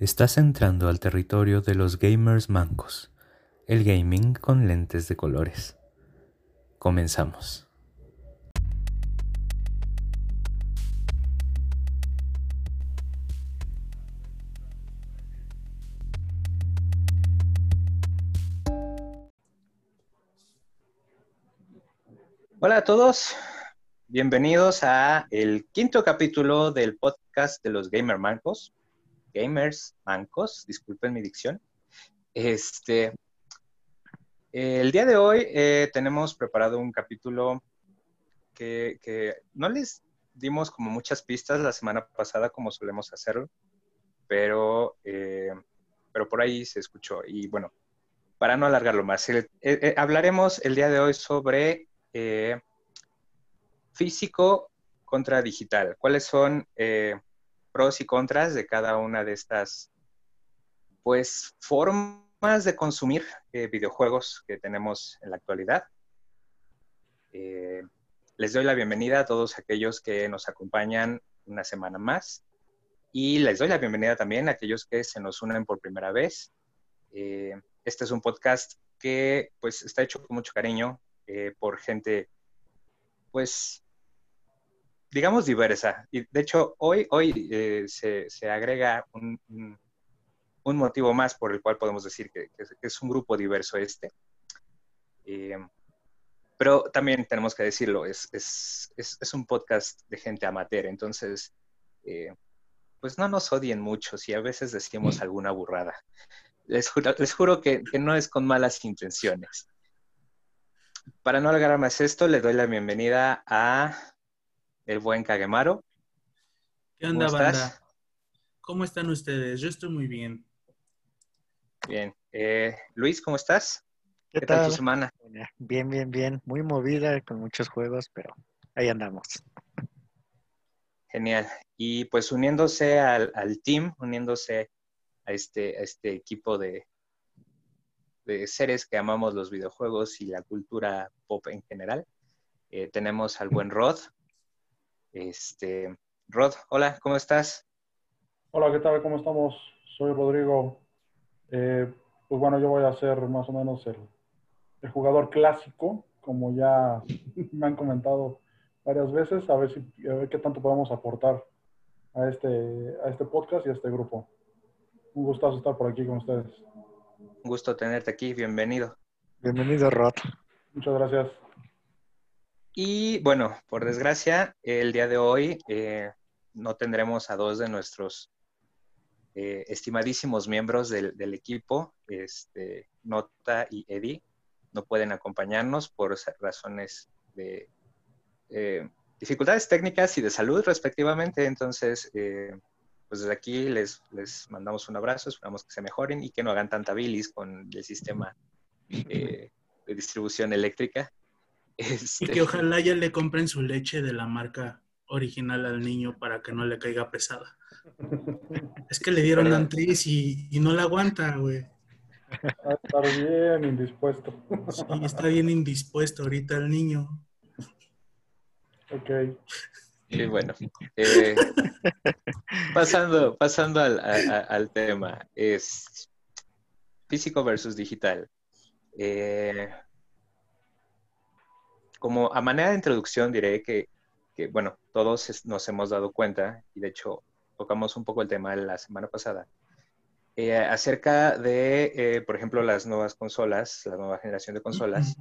Estás entrando al territorio de los gamers mancos, el gaming con lentes de colores. Comenzamos. Hola a todos, bienvenidos a el quinto capítulo del podcast de los gamer mancos, gamers mancos, disculpen mi dicción. Este, el día de hoy eh, tenemos preparado un capítulo que, no les dimos como muchas pistas la semana pasada como solemos hacerlo, pero, eh, pero por ahí se escuchó. Y bueno, para no alargarlo más, hablaremos el día de hoy sobre eh, físico contra digital. ¿Cuáles son eh, pros y contras de cada una de estas pues, formas de consumir eh, videojuegos que tenemos en la actualidad? les doy la bienvenida a todos aquellos que nos acompañan una semana más y les doy la bienvenida también a aquellos que se nos unen por primera vez. este es un podcast que pues está hecho con mucho cariño, eh, por gente, pues, digamos, diversa. Y de hecho, hoy, hoy eh, se, agrega un, motivo más por el cual podemos decir que, es, un grupo diverso este. Eh, pero también tenemos que decirlo, es, es, un podcast de gente amateur, entonces, pues no nos odien mucho si a veces decimos alguna burrada. Les juro, les juro que, que, no es con malas intenciones para no alargar más esto, le doy la bienvenida a el buen Kagemaro. ¿Qué onda, banda? ¿Cómo están ustedes? Yo estoy muy bien. Bien. Eh, Luis, ¿cómo estás? ¿Qué, tal? tu semana? Bien, bien, bien. Muy movida con muchos juegos, pero ahí andamos. Genial. Y pues uniéndose al, al team, uniéndose a este, a este equipo de, de seres que amamos los videojuegos y la cultura pop en general. Eh, tenemos al buen Rod. Este, Rod, hola, ¿cómo estás? Hola, ¿qué tal? ¿Cómo estamos? Soy Rodrigo. Eh, pues bueno, yo voy a ser más o menos el, el, jugador clásico, como ya me han comentado varias veces, a ver, si, a ver qué tanto podemos aportar a este, a este podcast y a este grupo. Un gustazo estar por aquí con ustedes. Un gusto tenerte aquí, bienvenido. Bienvenido, Rod. Muchas gracias. Y bueno, por desgracia, el día de hoy eh, no tendremos a dos de nuestros eh, estimadísimos miembros del, equipo, este, Nota y Eddie. No pueden acompañarnos por razones de eh, dificultades técnicas y de salud respectivamente. Entonces, pues desde aquí les, les mandamos un abrazo, esperamos que se mejoren y que no hagan tanta bilis con el sistema de distribución eléctrica. Y que este, ojalá ya le compren su leche de la marca original al niño para que no le caiga pesada. Es que le dieron antris y, y no la aguanta, güey. Está bien indispuesto. Sí, está bien indispuesto ahorita el niño. Ok. Y bueno, eh, pasando, pasando al, tema, es físico versus digital. Eh, como a manera de introducción diré que, bueno, todos nos hemos dado cuenta, y de hecho tocamos un poco el tema la semana pasada, eh, acerca de, por ejemplo, las nuevas consolas, la nueva generación de consolas,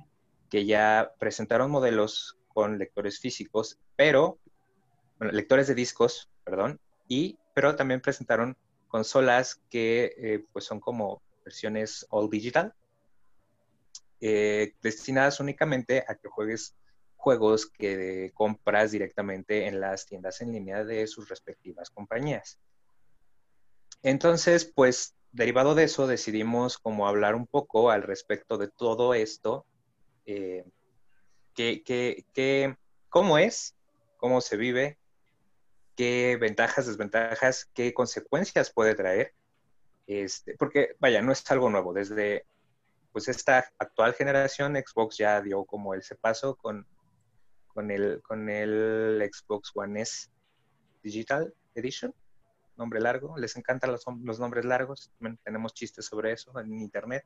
que ya presentaron modelos con lectores físicos, pero bueno, lectores de discos, perdón, y, pero también presentaron consolas que eh, pues son como versiones all digital, eh, destinadas únicamente a que juegues juegos que compras directamente en las tiendas en línea de sus respectivas compañías. Entonces, pues derivado de eso, decidimos como hablar un poco al respecto de todo esto, eh, que, cómo es, cómo se vive, qué ventajas, desventajas, qué consecuencias puede traer. Este, porque, vaya, no es algo nuevo. Desde pues esta actual generación, Xbox ya dio como ese paso con, con, el, con el Xbox One S Digital Edition. nombre largo. Les encantan los, nombres largos. tenemos chistes sobre eso en internet.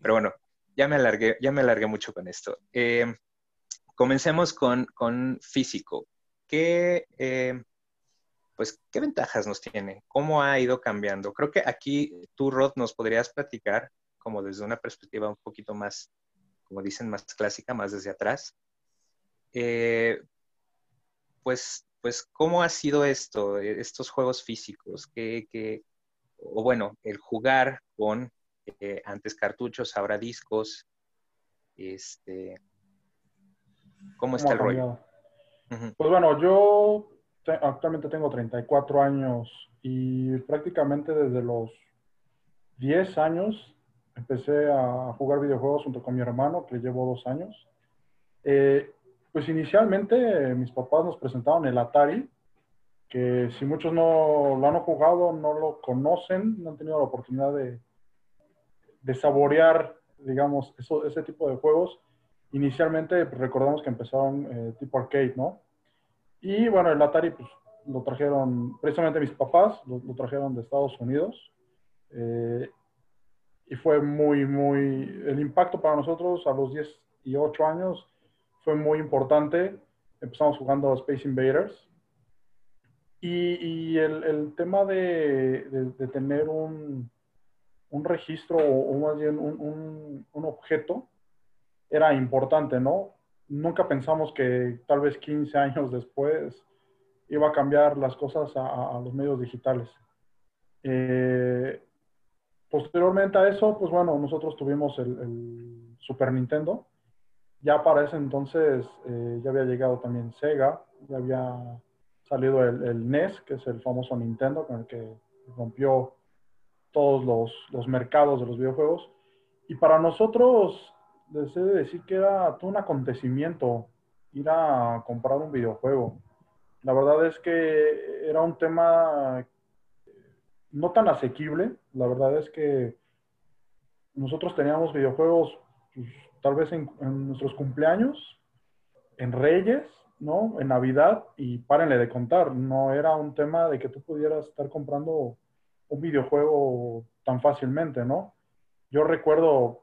Pero bueno, ya me alargué, ya me alargué mucho con esto. Eh, comencemos con, con, físico. ¿Qué, eh, pues, ¿Qué ventajas nos tiene? ¿Cómo ha ido cambiando? Creo que aquí tú, Rod, nos podrías platicar como desde una perspectiva un poquito más, como dicen, más clásica, más desde atrás. Eh, pues, pues, ¿cómo ha sido esto, estos juegos físicos? que o bueno, el jugar con eh, antes cartuchos, ahora discos. Este, ¿Cómo está el rollo? Pues bueno, yo actualmente tengo 34 años y prácticamente desde los 10 años empecé a jugar videojuegos junto con mi hermano, que llevo dos años. Eh, pues inicialmente mis papás nos presentaron el Atari, que si muchos no lo han jugado, no lo conocen, no han tenido la oportunidad de, de saborear, digamos, eso, ese tipo de juegos. Inicialmente pues, recordamos que empezaron eh, tipo arcade, ¿no? Y bueno, el Atari pues, lo trajeron, precisamente mis papás, lo, trajeron de Estados Unidos. Eh, y fue muy, muy, el impacto para nosotros a los 10 y 8 años fue muy importante. Empezamos jugando a Space Invaders. Y, el, el, tema de, de tener un, un registro o, más bien un, objeto era importante, ¿no? Nunca pensamos que tal vez 15 años después iba a cambiar las cosas a, los medios digitales. Eh, posteriormente a eso, pues bueno, nosotros tuvimos el, Super Nintendo. Ya para ese entonces eh, ya había llegado también Sega, ya había salido el, NES, que es el famoso Nintendo con el que rompió todos los, los, mercados de los videojuegos. Y para nosotros, deseo decir que era todo un acontecimiento ir a comprar un videojuego. La verdad es que era un tema no tan asequible. La verdad es que nosotros teníamos videojuegos pues, tal vez en, nuestros cumpleaños, en Reyes, ¿no? En Navidad y párenle de contar. No era un tema de que tú pudieras estar comprando un videojuego tan fácilmente, ¿no? Yo recuerdo,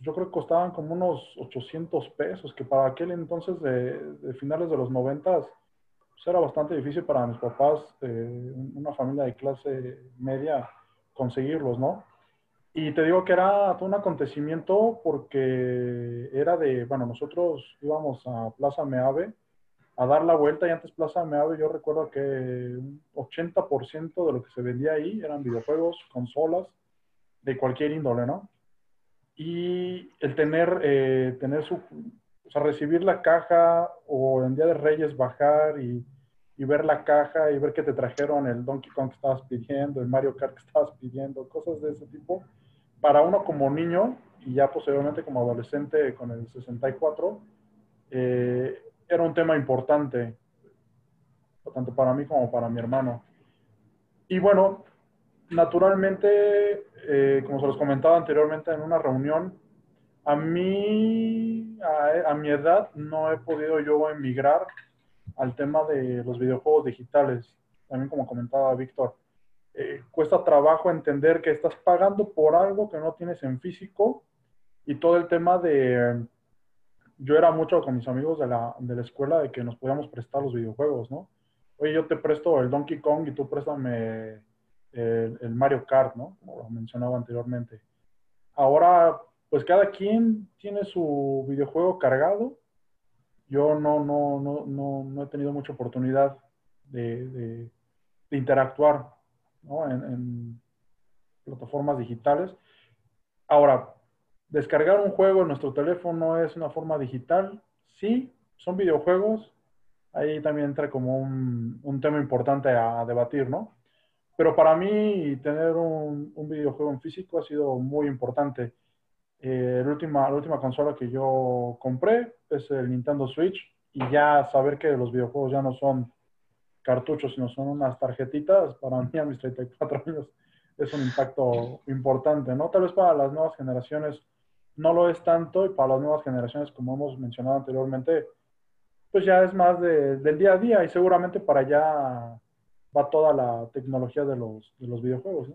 yo creo que costaban como unos 800 pesos, que para aquel entonces de, finales de los 90 pues era bastante difícil para mis papás, eh, una familia de clase media, conseguirlos, ¿no? Y te digo que era todo un acontecimiento porque era de, bueno, nosotros íbamos a Plaza Meave, a dar la vuelta y antes Plaza Meave yo recuerdo que un 80% de lo que se vendía ahí eran videojuegos, consolas, de cualquier índole, ¿no? Y el tener, eh, tener su, o sea, recibir la caja o en Día de Reyes bajar y, y, ver la caja y ver que te trajeron el Donkey Kong que estabas pidiendo, el Mario Kart que estabas pidiendo, cosas de ese tipo, para uno como niño y ya posteriormente como adolescente con el 64, eh, era un tema importante, tanto para mí como para mi hermano. Y bueno, naturalmente, eh, como se los comentaba anteriormente en una reunión, a mí, a, mi edad, no he podido yo emigrar al tema de los videojuegos digitales. También como comentaba Víctor, eh, cuesta trabajo entender que estás pagando por algo que no tienes en físico y todo el tema de yo era mucho con mis amigos de la, de la escuela de que nos podíamos prestar los videojuegos, ¿no? Oye, yo te presto el Donkey Kong y tú préstame el, el, Mario Kart, ¿no? Como lo mencionaba anteriormente. Ahora, pues cada quien tiene su videojuego cargado. Yo no, no, no, no, no he tenido mucha oportunidad de, interactuar ¿no? en, plataformas digitales. Ahora, Descargar un juego en nuestro teléfono es una forma digital. Sí, son videojuegos. Ahí también entra como un, tema importante a, debatir, ¿no? Pero para mí tener un, videojuego en físico ha sido muy importante. Eh, la, última, la última consola que yo compré es el Nintendo Switch y ya saber que los videojuegos ya no son cartuchos, sino son unas tarjetitas, para mí a mis 34 años es un impacto importante, ¿no? Tal vez para las nuevas generaciones no lo es tanto y para las nuevas generaciones, como hemos mencionado anteriormente, pues ya es más del día a día y seguramente para ya va toda la tecnología de los, de los videojuegos.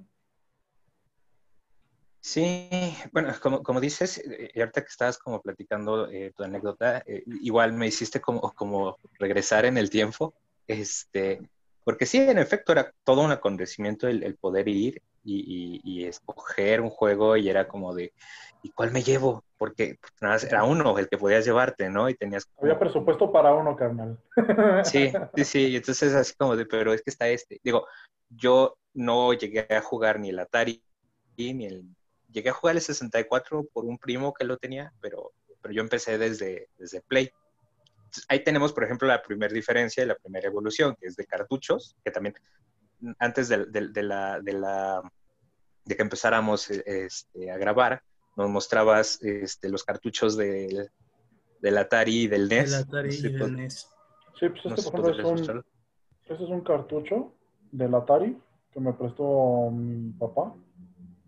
Sí, bueno, como, como dices, eh, y ahorita que estabas como platicando eh, tu anécdota, eh, igual me hiciste como, como regresar en el tiempo, este, porque sí, en efecto, era todo un acontecimiento el, el poder ir y, y, escoger un juego y era como de, ¿y cuál me llevo? Porque pues, nada más era uno el que podías llevarte, ¿no? Y tenías... Había presupuesto para uno, carnal. Sí, sí, sí, entonces así como de, pero es que está este. Digo, yo no llegué a jugar ni el Atari ni el... Llegué a jugar el 64 por un primo que lo tenía, pero, pero yo empecé desde, desde Play. ahí tenemos, por ejemplo, la primera diferencia y la primera evolución, que es de cartuchos, que también antes de, de, de, la, de, la, de que empezáramos este, a grabar, nos mostrabas este, los cartuchos de, del Atari y del NES. Del Atari No sé, y del NES. Sí, pues no este, sé, por ejemplo, ¿podrías es un, este es un cartucho del Atari que me prestó mi papá.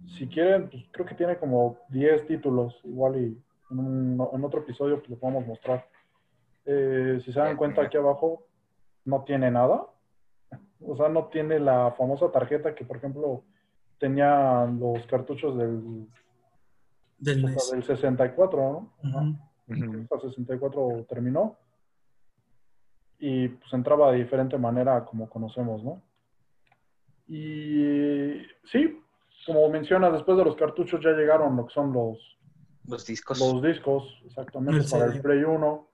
Si quieren, pues creo que tiene como 10 títulos, igual y en, un- en otro episodio pues, lo podemos mostrar. Eh, si se dan cuenta aquí abajo, no tiene nada. O sea, no tiene la famosa tarjeta que, por ejemplo, tenían los cartuchos del, Del o sea, NES. del 64, ¿no? Ujú. Ujú. hasta 64 terminó y pues entraba de diferente manera como conocemos, ¿no? Y sí, como mencionas, después de los cartuchos ya llegaron lo que son los, Los discos. los discos, exactamente, El para el Play 1.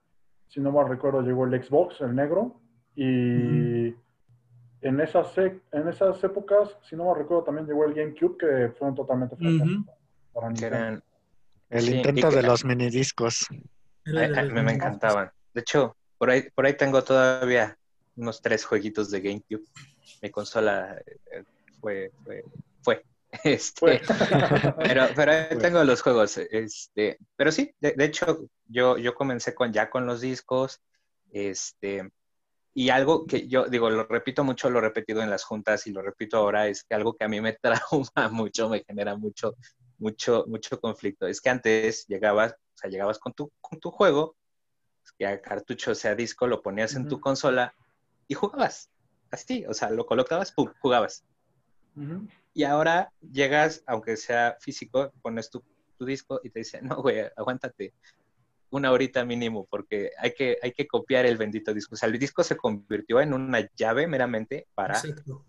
Si no mal recuerdo, llegó el Xbox, el negro, y en, esas, e- en esas épocas, si no mal recuerdo, también llegó el GameCube, que fue un totalmente que Nintendo. eran, El Sí, intento de los minidiscos. A- a- los me, encantaban. De hecho, por ahí, por ahí tengo todavía unos tres jueguitos de GameCube. Mi consola eh, fue, fue, fue. Este. Pero, pero ahí tengo los juegos. Este, pero sí, de, de hecho, yo, yo comencé con ya con los discos. Este, y algo que yo digo, lo repito mucho, lo he repetido en las juntas y lo repito ahora, es que algo que a mí me trauma mucho, me genera mucho, mucho, mucho conflicto. Es que antes llegabas, o sea, llegabas con tu, con tu juego, sea cartucho, sea disco, lo ponías en tu consola y jugabas. Así, o sea, lo colocabas, pum, jugabas. Y ahora llegas, aunque sea físico, pones tu, tu disco y te dicen, no, güey, aguántate una horita mínimo porque hay que, hay que copiar el bendito disco. O sea, el disco se convirtió en una llave meramente para Exacto.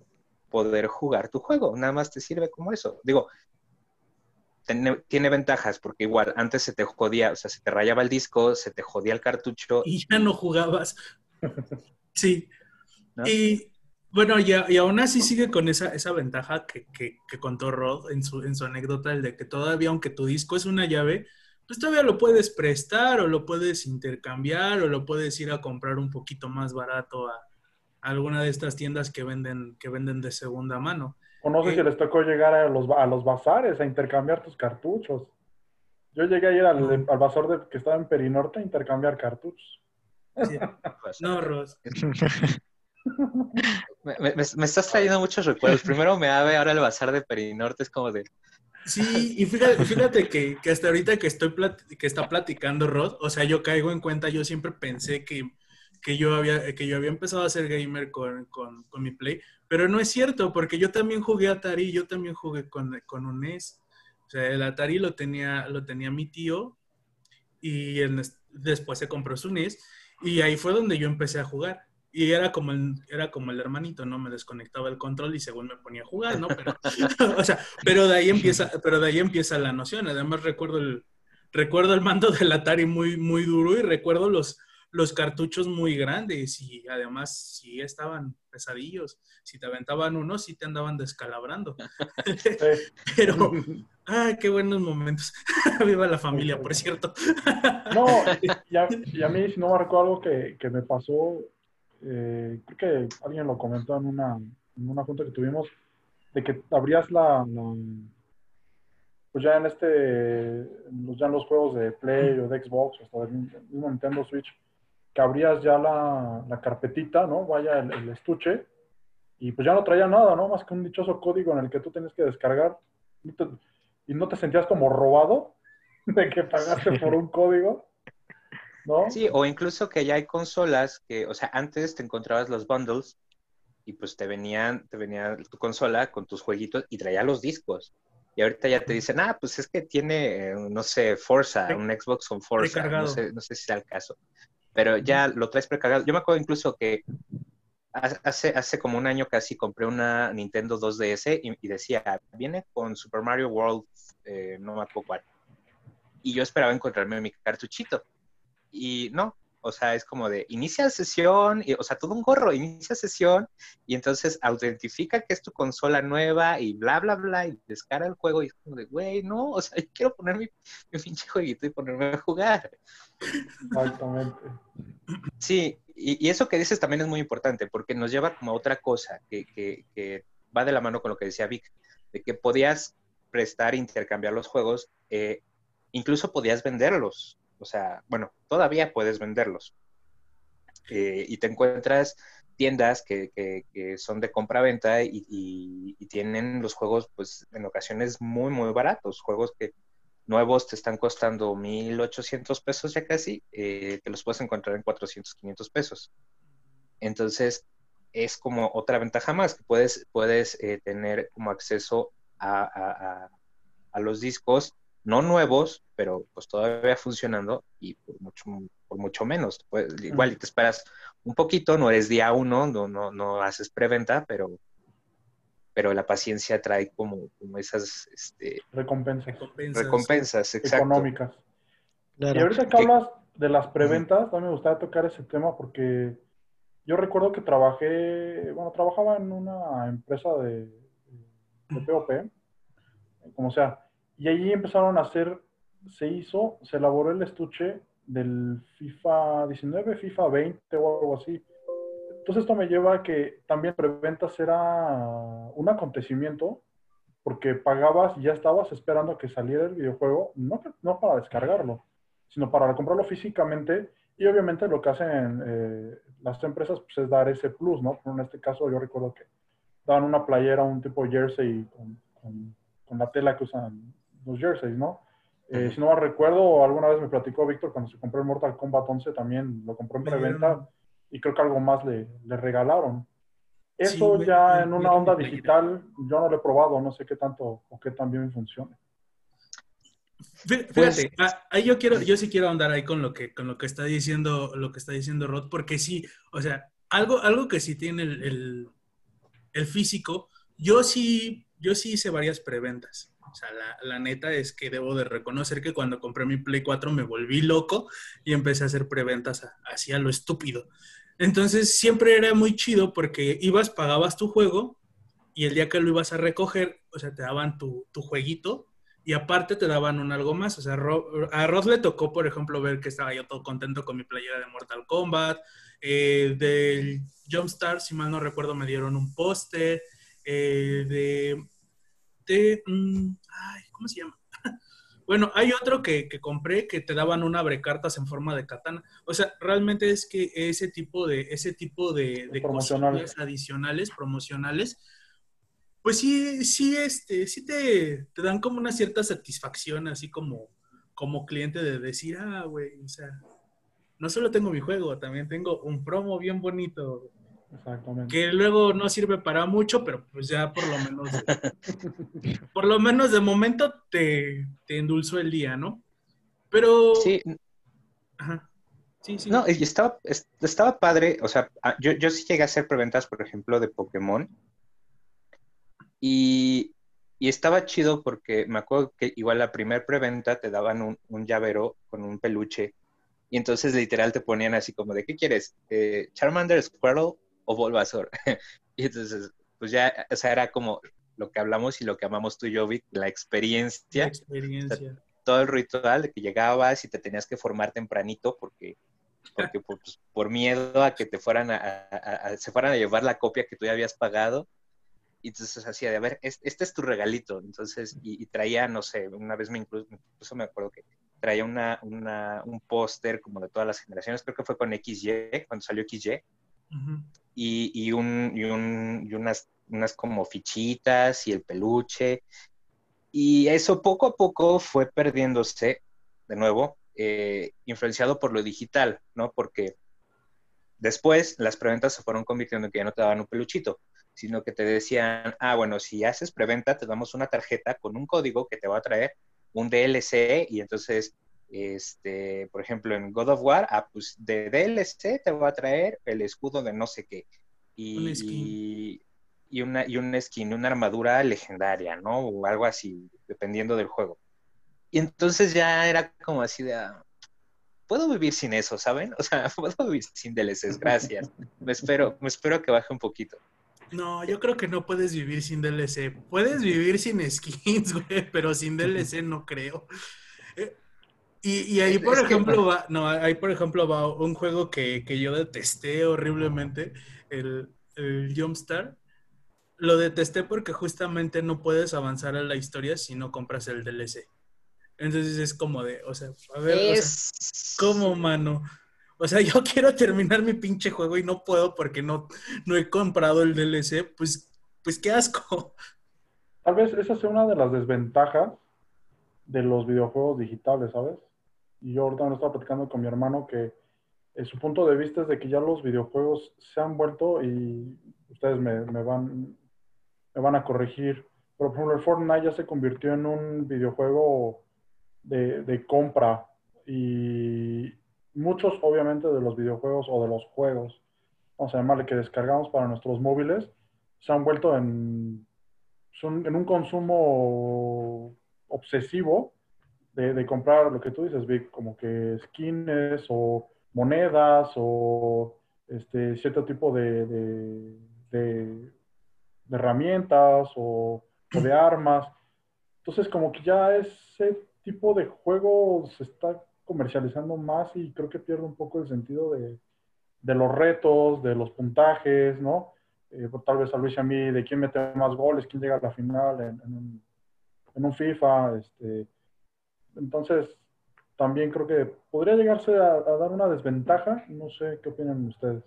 poder jugar tu juego. Nada más te sirve como eso. Digo, tiene, tiene ventajas porque igual antes se te jodía, o sea, se te rayaba el disco, se te jodía el cartucho. Y ya no jugabas. Sí. ¿no? Y bueno, y, a- y aún así sigue con esa, esa ventaja que, que- que contó Rod en su, en su anécdota, el de que todavía, aunque tu disco es una llave, pues todavía lo puedes prestar o lo puedes intercambiar o lo puedes ir a comprar un poquito más barato a, a alguna de estas tiendas que venden, que venden de segunda mano. O no sé Eh. si les tocó llegar a los, ba- a los bazares a intercambiar tus cartuchos. Yo llegué a ir al, No. al bazar de, que estaba en Perinorte a intercambiar cartuchos. Sí. No, Rod. Me, estás trayendo muchos recuerdos. Primero me ave, ahora el bazar de Perinorte es como de, Sí, y fíjate, que, hasta ahorita que estoy que está platicando Rod, o sea, yo caigo en cuenta, yo siempre pensé que, que yo había, que yo había empezado a ser gamer con, con, mi Play, pero no es cierto, porque yo también jugué Atari, yo también jugué con, con un NES. O sea, el Atari lo tenía, lo tenía mi tío y después se compró su NES y ahí fue donde yo empecé a jugar. Y era como, el, era como el hermanito, ¿no? Me desconectaba el control y según me ponía a jugar, ¿no? Pero, o sea, pero de ahí empieza, pero de ahí empieza la noción. Además recuerdo el, recuerdo el mando del Atari muy, muy duro y recuerdo los, los cartuchos muy grandes y además sí estaban pesadillos. Si te aventaban uno, sí te andaban descalabrando. Pero, ay, qué buenos momentos. Viva la familia, por cierto. No, y a, y a mí, si no recuerdo algo que, que me pasó, eh, creo que alguien lo comentó en una, en una junta que tuvimos, de que abrías la, la- pues ya en este, ya en los juegos de Play o de Xbox, hasta del mismo Nintendo Switch, que abrías ya la, la carpetita, ¿no? Vaya el, el estuche, y pues ya no traía nada, ¿no? Más que un dichoso código en el que tú tenías que descargar, y, te- y no te sentías como robado de que pagaste por un código, ¿no? Sí, o incluso que ya hay consolas que, o sea, antes te encontrabas los bundles y pues te venían, te venía tu consola con tus jueguitos y traía los discos. Y ahorita ya te dicen, ah, pues es que tiene, no sé, Forza, un Xbox con Forza, no sé, no sé si sea el caso. Pero ya lo traes precargado. Yo me acuerdo incluso que hace, hace como un año casi compré una Nintendo 2DS y, decía, viene con Super Mario World, eh, no me acuerdo cuál. Y yo esperaba encontrarme mi cartuchito. Y no, o sea, es como de inicia sesión, y, o sea, todo un gorro, inicia sesión y entonces autentifica que es tu consola nueva y bla, bla, bla, y descarga el juego y es como de, güey, no, o sea, yo quiero poner mi, pinche jueguito y ponerme a jugar. Exactamente. Sí, y, eso que dices también es muy importante porque nos lleva como a otra cosa que, que, que va de la mano con lo que decía Vic, de que podías prestar, intercambiar los juegos, eh, incluso podías venderlos. O sea, bueno, todavía puedes venderlos. Eh, y te encuentras tiendas que, son de compra-venta y, tienen los juegos, pues, en ocasiones muy, muy baratos. Juegos que nuevos te están costando 1,800 pesos ya casi, eh, te los puedes encontrar en 400, 500 pesos. Entonces, es como otra ventaja más, que puedes, puedes eh, tener como acceso a, a los discos no nuevos, pero pues todavía funcionando y por mucho, por mucho menos. Pues, igual y te esperas un poquito, no eres día uno, no, no, no haces preventa, pero, pero la paciencia trae como, como esas este, recompensas. recompensas, económicas. Y ahorita que hablas de las preventas, también me gustaría tocar ese tema porque yo recuerdo que trabajé, bueno, trabajaba en una empresa de, de POP, como sea, y ahí empezaron a hacer, se hizo, se elaboró el estuche del FIFA 19, FIFA 20 o algo así. Entonces esto me lleva a que también preventas era un acontecimiento porque pagabas y ya estabas esperando que saliera el videojuego, no, no para descargarlo, sino para comprarlo físicamente. Y obviamente lo que hacen eh, las empresas pues, es dar ese plus, ¿no? En este caso yo recuerdo que daban una playera, un tipo jersey con, con, con la tela que usan los jerseys, ¿no? Eh, si no recuerdo, alguna vez me platicó Víctor cuando se compró el Mortal Kombat 11, también lo compró en preventa y creo que algo más le, le regalaron. Eso ya en una onda digital, yo no lo he probado, no sé qué tanto o qué tan bien funciona. Fíjate, pues, ah, ahí yo quiero, yo sí quiero andar ahí con lo que, con lo que está diciendo, lo que está diciendo Rod, porque sí, o sea, algo, algo que sí tiene el, el, el físico, yo sí, yo sí hice varias preventas. O sea, la, neta es que debo de reconocer que cuando compré mi Play 4 me volví loco y empecé a hacer preventas así a lo estúpido. Entonces siempre era muy chido porque ibas, pagabas tu juego y el día que lo ibas a recoger, o sea, te daban tu, jueguito y aparte te daban un algo más. O sea, a Rod le tocó, por ejemplo, ver que estaba yo todo contento con mi playera de Mortal Kombat. Eh, del Jumpstart, si mal no recuerdo, me dieron un póster. Eh, de de... Mm, ay, ¿cómo se llama? bueno, hay otro que, compré que te daban un abrecartas en forma de katana. O sea, realmente es que ese tipo de, ese tipo de, de adicionales, promocionales, pues sí, sí, este, sí te, te, dan como una cierta satisfacción, así como, como cliente de decir, ah, güey, o sea, no solo tengo mi juego, también tengo un promo bien bonito. Exactamente. Que luego no sirve para mucho, pero pues ya por lo menos, por lo menos de momento te, te endulzó el día, ¿no? Pero... Sí. Ajá. Sí, sí. No, y estaba, estaba padre, o sea, yo, yo sí llegué a hacer preventas, por ejemplo, de Pokémon. Y, y estaba chido porque me acuerdo que igual la primer preventa te daban un, un, llavero con un peluche. Y entonces literal te ponían así como de, ¿qué quieres? Eh, ¿Charmander, Squirrel o Bulbasaur. y entonces, pues ya, o sea, era como lo que hablamos y lo que amamos tú y yo, Vic, la experiencia. La experiencia. todo el ritual de que llegabas y te tenías que formar tempranito porque, porque pues, por, miedo a que te fueran a, se fueran a llevar la copia que tú ya habías pagado. Y entonces hacía de, a ver, este, es tu regalito. Entonces, y, traía, no sé, una vez me incluso, incluso me acuerdo que traía una, una, un póster como de todas las generaciones, creo que fue con XY, cuando salió XY, y, un, y, un, y unas, unas como fichitas y el peluche. Y eso poco a poco fue perdiéndose, de nuevo, eh, influenciado por lo digital, ¿no? Porque Después, las preventas se fueron convirtiendo en que ya no te daban un peluchito, sino que te decían, ah, bueno, si haces preventa, te damos una tarjeta con un código que te va a traer un DLC y entonces, este, por ejemplo, en God of War, ah, pues de DLC te va a traer el escudo de no sé qué. Y, y, una, y un skin, una armadura legendaria, ¿no? O algo así, dependiendo del juego. Y entonces ya era como así de, ah, puedo vivir sin eso, ¿saben? O sea, puedo vivir sin DLCs, gracias. Me espero, me espero que baje un poquito. No, yo creo que no puedes vivir sin DLC. Puedes vivir sin skins, güey, pero sin DLC no creo. Eh, y, ahí, por ejemplo, va, no, ahí, por ejemplo, va un juego que, yo detesté horriblemente, el, el Jumpstart. Lo detesté porque justamente no puedes avanzar a la historia si no compras el DLC. Entonces es como de, o sea, a ver, ¿cómo, mano? O sea, yo quiero terminar mi pinche juego y no puedo porque no, no he comprado el DLC, pues, pues qué asco. Tal vez esa sea una de las desventajas de los videojuegos digitales, ¿sabes? Y yo ahorita me estaba platicando con mi hermano que eh, su punto de vista es de que ya los videojuegos se han vuelto y ustedes me, me van, me van a corregir. Pero por ejemplo, el Fortnite ya se convirtió en un videojuego de, compra y muchos obviamente de los videojuegos o de los juegos, vamos a llamarle que descargamos para nuestros móviles, se han vuelto en, en un consumo obsesivo de, comprar lo que tú dices, Vic, como que skins o monedas o este, cierto tipo de, de, herramientas o, o, de armas. Entonces, como que ya ese tipo de juego se está comercializando más y creo que pierde un poco el sentido de, los retos, de los puntajes, ¿no? Eh, tal vez a Luis y a mí, de quién mete más goles, quién llega a la final en, un, FIFA. Este. Entonces, también creo que podría llegarse a, dar una desventaja. No sé qué opinan ustedes.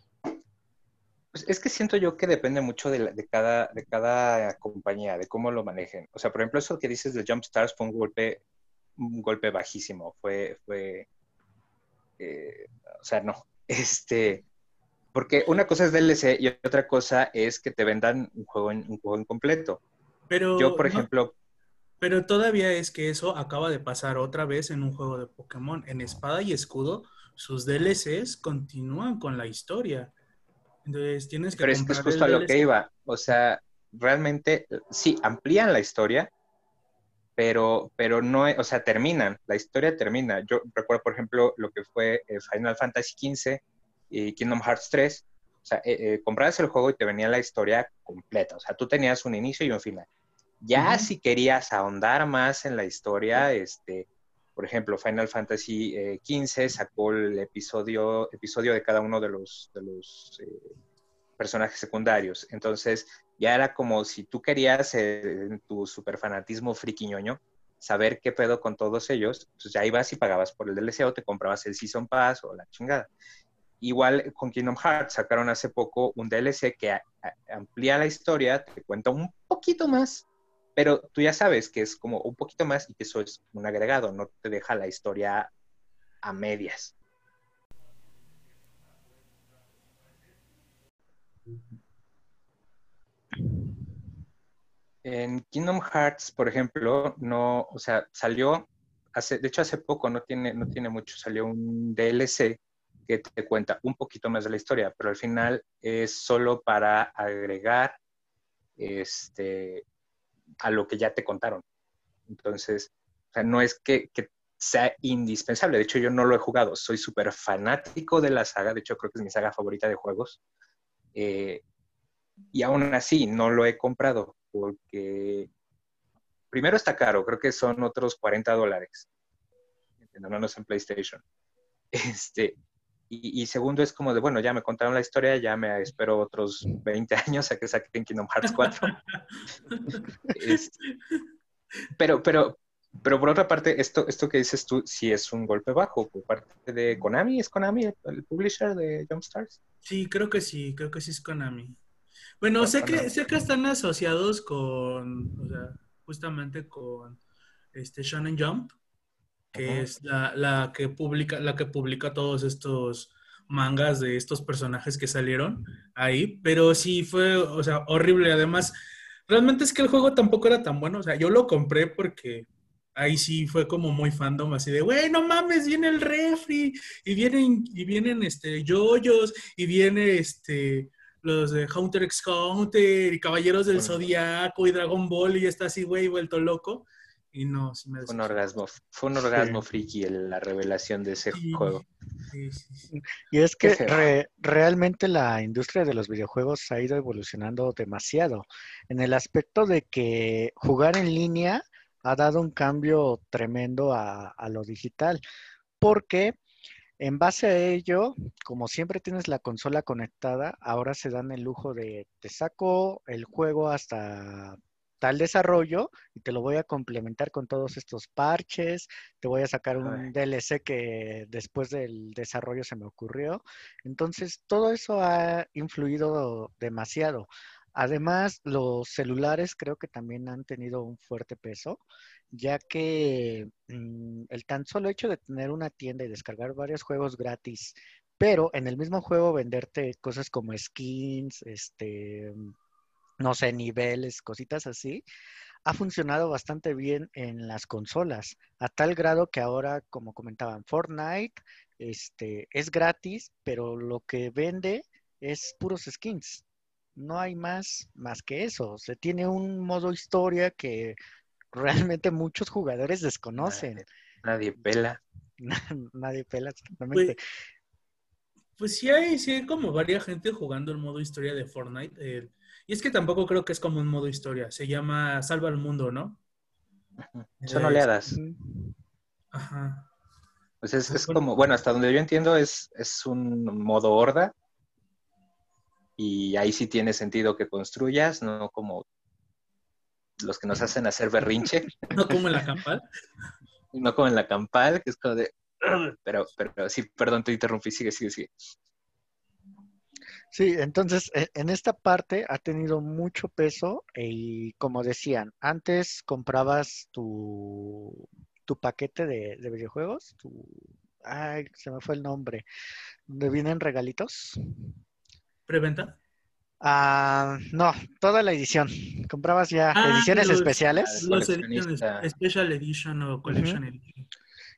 Pues es que siento yo que depende mucho de, de, cada, de cada compañía, de cómo lo manejen. O sea, por ejemplo, eso que dices de Jumpstars fue un golpe un golpe bajísimo, fue, fue, eh, o sea, no, este, porque una cosa es DLC y otra cosa es que te vendan un juego, en, un juego incompleto. Pero, yo, por ejemplo... Pero todavía es que eso acaba de pasar otra vez en un juego de Pokémon. En Espada y Escudo, sus DLCs continúan con la historia. Entonces tienes que... Pero es que es justo a lo que iba. O sea, realmente sí, amplían la historia, pero, pero no, o sea, terminan, la historia termina. Yo recuerdo, por ejemplo, lo que fue eh, Final Fantasy XV y Kingdom Hearts 3. O sea, eh, eh, comprabas el juego y te venía la historia completa. O sea, tú tenías un inicio y un final. Ya si querías ahondar más en la historia, este, por ejemplo, Final Fantasy XV sacó el episodio, episodio de cada uno de los, de los personajes secundarios. Entonces, ya era como si tú querías, eh, en tu super fanatismo friquiñoño, saber qué pedo con todos ellos, pues ya ibas y pagabas por el DLC o te comprabas el Season Pass o la chingada. Igual con Kingdom Hearts sacaron hace poco un DLC que amplía la historia, te cuenta un poquito más, pero tú ya sabes que es como un poquito más y que eso es un agregado, no te deja la historia a medias. En Kingdom Hearts, por ejemplo, no, o sea, salió, de hecho hace poco, no tiene, no tiene mucho, salió un DLC que te cuenta un poquito más de la historia, pero al final es solo para agregar este, a lo que ya te contaron. Entonces, no es que, sea indispensable. De hecho, yo no lo he jugado. Soy súper fanático de la saga. De hecho, creo que es mi saga favorita de juegos. Eh, y aún así, no lo he comprado porque primero está caro, creo que son otros 40 dólares, no en PlayStation. Este, y, segundo es como de, bueno, ya me contaron la historia, ya me espero otros 20 años a que saquen Kingdom Hearts 4. Este, pero, pero, pero por otra parte, esto, esto que dices tú sí es un golpe bajo por parte de Konami. ¿Es Konami el, publisher de Jumpstars? Sí, creo que sí, creo que sí es Konami. Bueno, sé que, sé que están asociados con, o sea, justamente con este Shonen Jump, que es la, que publica, la que publica todos estos mangas de estos personajes que salieron ahí, pero sí fue, o sea, horrible. Además, realmente es que el juego tampoco era tan bueno, o sea, yo lo compré porque ahí sí fue como muy fandom, así de, güey, no mames, viene el refri, y vienen, y vienen, este, yoyos, y viene, este, los de Hunter x Hunter, y Caballeros del Zodiaco, y Dragon Ball, y está así, güey, vuelto loco. Y no, sí me Fue un orgasmo, fue un orgasmo friki la revelación de ese juego. Sí, sí, y es que realmente la industria de los videojuegos ha ido evolucionando demasiado. En el aspecto de que jugar en línea ha dado un cambio tremendo a, a lo digital, porque en base a ello, como siempre tienes la consola conectada, ahora se dan el lujo de te saco el juego hasta tal desarrollo y te lo voy a complementar con todos estos parches, te voy a sacar un DLC que después del desarrollo se me ocurrió. Entonces, todo eso ha influido demasiado. Además, los celulares creo que también han tenido un fuerte peso, ya que mm, el tan solo hecho de tener una tienda y descargar varios juegos gratis, pero en el mismo juego venderte cosas como skins, este, no sé, niveles, cositas así, ha funcionado bastante bien en las consolas, a tal grado que ahora, como comentaban, Fortnite este, es gratis, pero lo que vende es puros skins no hay más, más que eso. Se tiene un modo historia que realmente muchos jugadores desconocen. Nadie, pela. nadie pela, exactamente. Pues, pues, sí, hay, sí hay como varias gente jugando el modo historia de Fortnite. Eh, y es que tampoco creo que es como un modo historia. Se llama Salva al Mundo, ¿no? Son oleadas. Ajá. Pues es, es, como, bueno, hasta donde yo entiendo es, es un modo horda y ahí sí tiene sentido que construyas, no como los que nos hacen hacer berrinche. No como en la campal. no como en la campal, que es como de... Pero, pero sí, perdón, te interrumpí, sigue, sigue, sigue. Sí, entonces e, en esta parte ha tenido mucho peso y como decían, antes comprabas tu, tu paquete de, de videojuegos, tu, ay, se me fue el nombre, donde vienen regalitos. ¿Preventa? Ah, no, toda la edición. Comprabas ya ah, ediciones especiales. Los ediciones, Special Edition o Collection Edition.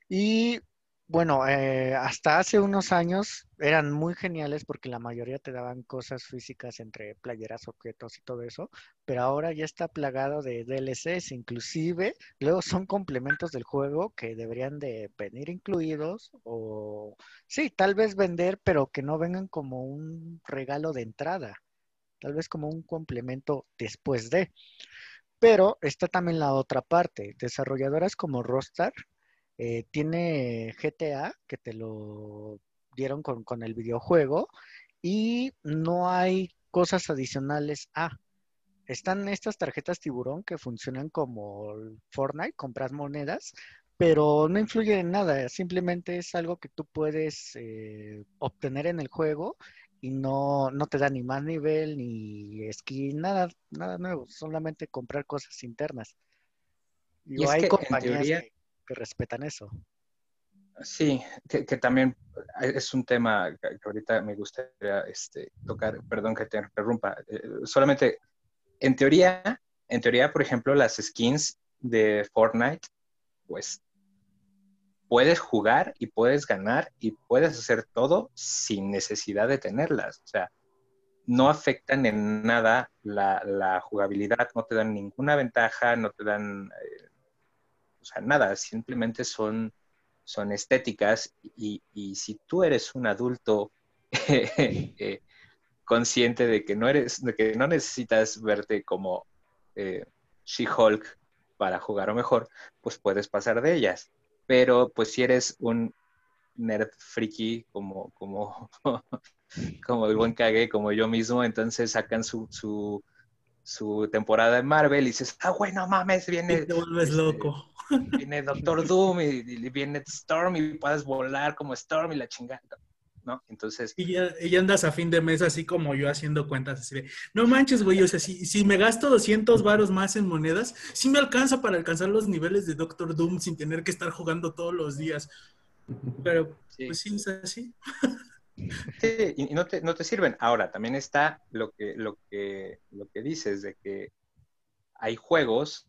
Y bueno, eh, hasta hace unos años eran muy geniales porque la mayoría te daban cosas físicas entre playeras, objetos y todo eso, pero ahora ya está plagado de DLCs, inclusive luego son complementos del juego que deberían de venir incluidos o sí, tal vez vender, pero que no vengan como un regalo de entrada, tal vez como un complemento después de. Pero está también la otra parte, desarrolladoras como Rockstar eh, tiene GTA, que te lo dieron con, el videojuego, y no hay cosas adicionales a. están estas tarjetas tiburón que funcionan como Fortnite, compras monedas, pero no influye en nada, simplemente es algo que tú puedes eh, obtener en el juego y no, no te da ni más nivel, ni skin, nada, nada nuevo, solamente comprar cosas internas. Y, hay compañías que respetan eso. Sí, que, también es un tema que ahorita me gustaría este, tocar, perdón que te interrumpa, eh, solamente en teoría, en teoría, por ejemplo, las skins de Fortnite, pues puedes jugar y puedes ganar y puedes hacer todo sin necesidad de tenerlas. O sea, no afectan en nada la, jugabilidad, no te dan ninguna ventaja, no te dan eh, sea, nada, simplemente son, son estéticas y, si tú eres un adulto eh, consciente de que no eres, de que no necesitas verte como eh, She-Hulk para jugar o mejor, pues puedes pasar de ellas. Pero pues si eres un nerd friki como, como, como el buen cague, como yo mismo, entonces sacan su, su, su temporada de Marvel y dices, ah, güey, no mames, viene... te vuelves este, loco. Viene Doctor Doom y, viene Storm y puedes volar como Storm y la chingada. ¿no? Entonces... Y ya, andas a fin de mes así como yo haciendo cuentas, así de, no manches, güey, o sea, si, si me gasto 200 varos más en monedas, sí me alcanza para alcanzar los niveles de Doctor Doom sin tener que estar jugando todos los días. Pero, pues sí, es así. Sí, y no te, no te sirven. Ahora, también está lo que, lo, que, lo que dices de que hay juegos,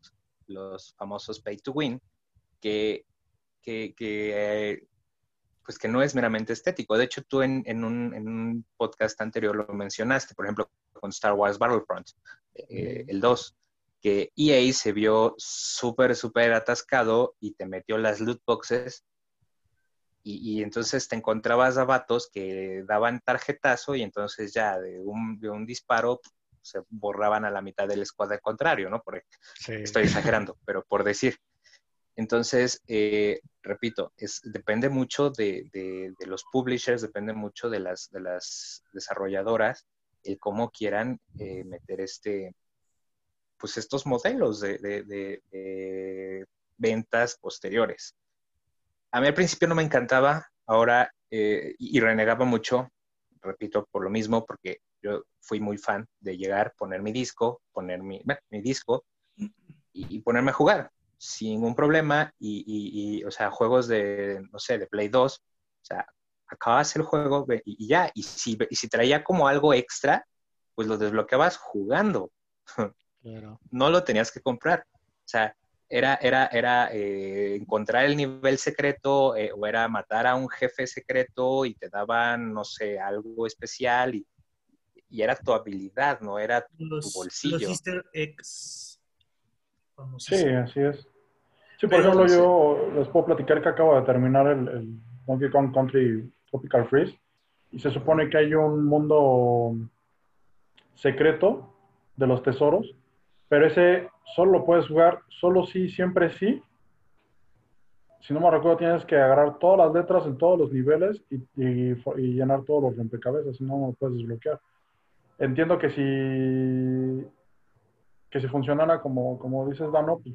los famosos pay to win, que, que, que pues que no es meramente estético. De hecho, tú en, en, un, en, un, podcast anterior lo mencionaste, por ejemplo, con Star Wars Battlefront, eh, el 2, que EA se vio súper, súper atascado y te metió las loot boxes y, entonces te encontrabas a vatos que daban tarjetazo y entonces ya de un, de un disparo se borraban a la mitad del squad contrario, ¿no? Porque estoy exagerando, pero por decir. Entonces, eh, repito, es, depende mucho de, de, los publishers, depende mucho de las, de las desarrolladoras, el cómo quieran eh, meter este, pues estos modelos de, de, ventas posteriores. A mí al principio no me encantaba, ahora eh, y renegaba mucho, repito, por lo mismo, porque yo fui muy fan de llegar, poner mi disco, poner mi, mi disco y, ponerme a jugar sin ningún problema y, y, o sea, juegos de, no sé, de Play 2, o sea, acabas el juego y, ya, y si, y si traía como algo extra, pues lo desbloqueabas jugando. No lo tenías que comprar. O sea, era, era, era eh, encontrar el nivel secreto eh, o era matar a un jefe secreto y te daban, no sé, algo especial y, y era tu habilidad, no era tu bolsillo. Los Easter eggs. sí, así es. Sí, por ejemplo, yo les puedo platicar que acabo de terminar el, el Donkey Kong Country Tropical Freeze y se supone que hay un mundo secreto de los tesoros pero ese solo lo puedes jugar solo sí, siempre sí. Si no me recuerdo, tienes que agarrar todas las letras en todos los niveles y, llenar todos los rompecabezas, si no, no lo puedes desbloquear. Entiendo que si, que si funcionara como, como dices, Dano, pues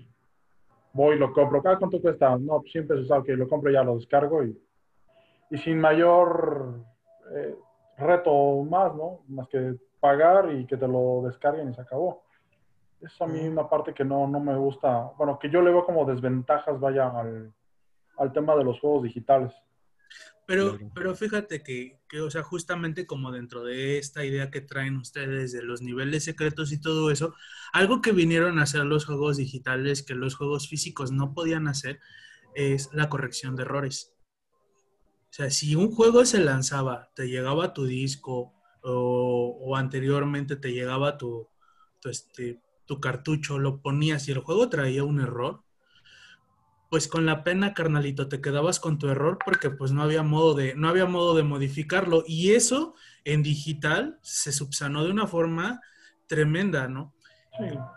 voy y lo compro. ¿Cada cuánto cuesta? No, pues siempre se sabe que lo compro ya lo descargo y, y sin mayor eh, reto más, ¿no? Más que pagar y que te lo descarguen y se acabó es a mí una parte que no, no me gusta, bueno, que yo le veo como desventajas, vaya, al, al tema de los juegos digitales. Pero, pero fíjate que, que, o sea, justamente como dentro de esta idea que traen ustedes de los niveles secretos y todo eso, algo que vinieron a hacer los juegos digitales que los juegos físicos no podían hacer es la corrección de errores. O sea, si un juego se lanzaba, te llegaba a tu disco o, o anteriormente te llegaba tu, tu, este, tu cartucho, lo ponías y el juego traía un error, pues con la pena, carnalito, te quedabas con tu error porque pues no había modo de, no había modo de modificarlo. Y eso en digital se subsanó de una forma tremenda, ¿no?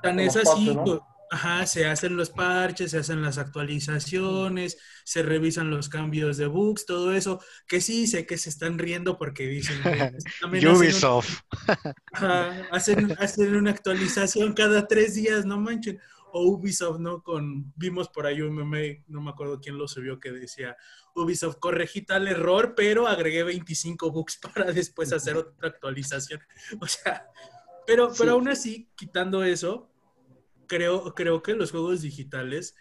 Tan es así, Ajá, se hacen los parches, se hacen las actualizaciones, se revisan los cambios de bugs, todo eso, que sí sé que se están riendo porque dicen Ubisoft. Hacen, hacen, una actualización cada tres días, no manchen. O Ubisoft, ¿no? Con, vimos por ahí un meme, no me acuerdo quién lo subió, que decía, Ubisoft, corregí tal error, pero agregué 25 bugs para después hacer otra actualización. O sea, pero, pero aún así, quitando eso, creo, creo que los juegos digitales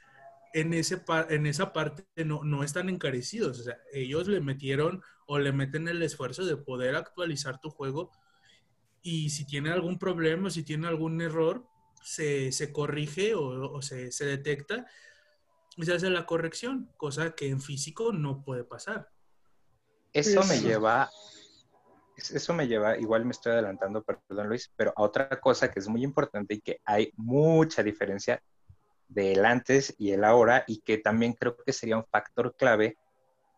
en, ese en esa parte no, no están encarecidos. O sea, ellos le metieron o le meten el esfuerzo de poder actualizar tu juego y si tiene algún problema, si tiene algún error, se, se corrige o, o se, se, detecta y se hace la corrección, cosa que en físico no puede pasar. Eso me lleva eso me lleva, igual me estoy adelantando, perdón Luis, pero a otra cosa que es muy importante y que hay mucha diferencia del antes y el ahora y que también creo que sería un factor clave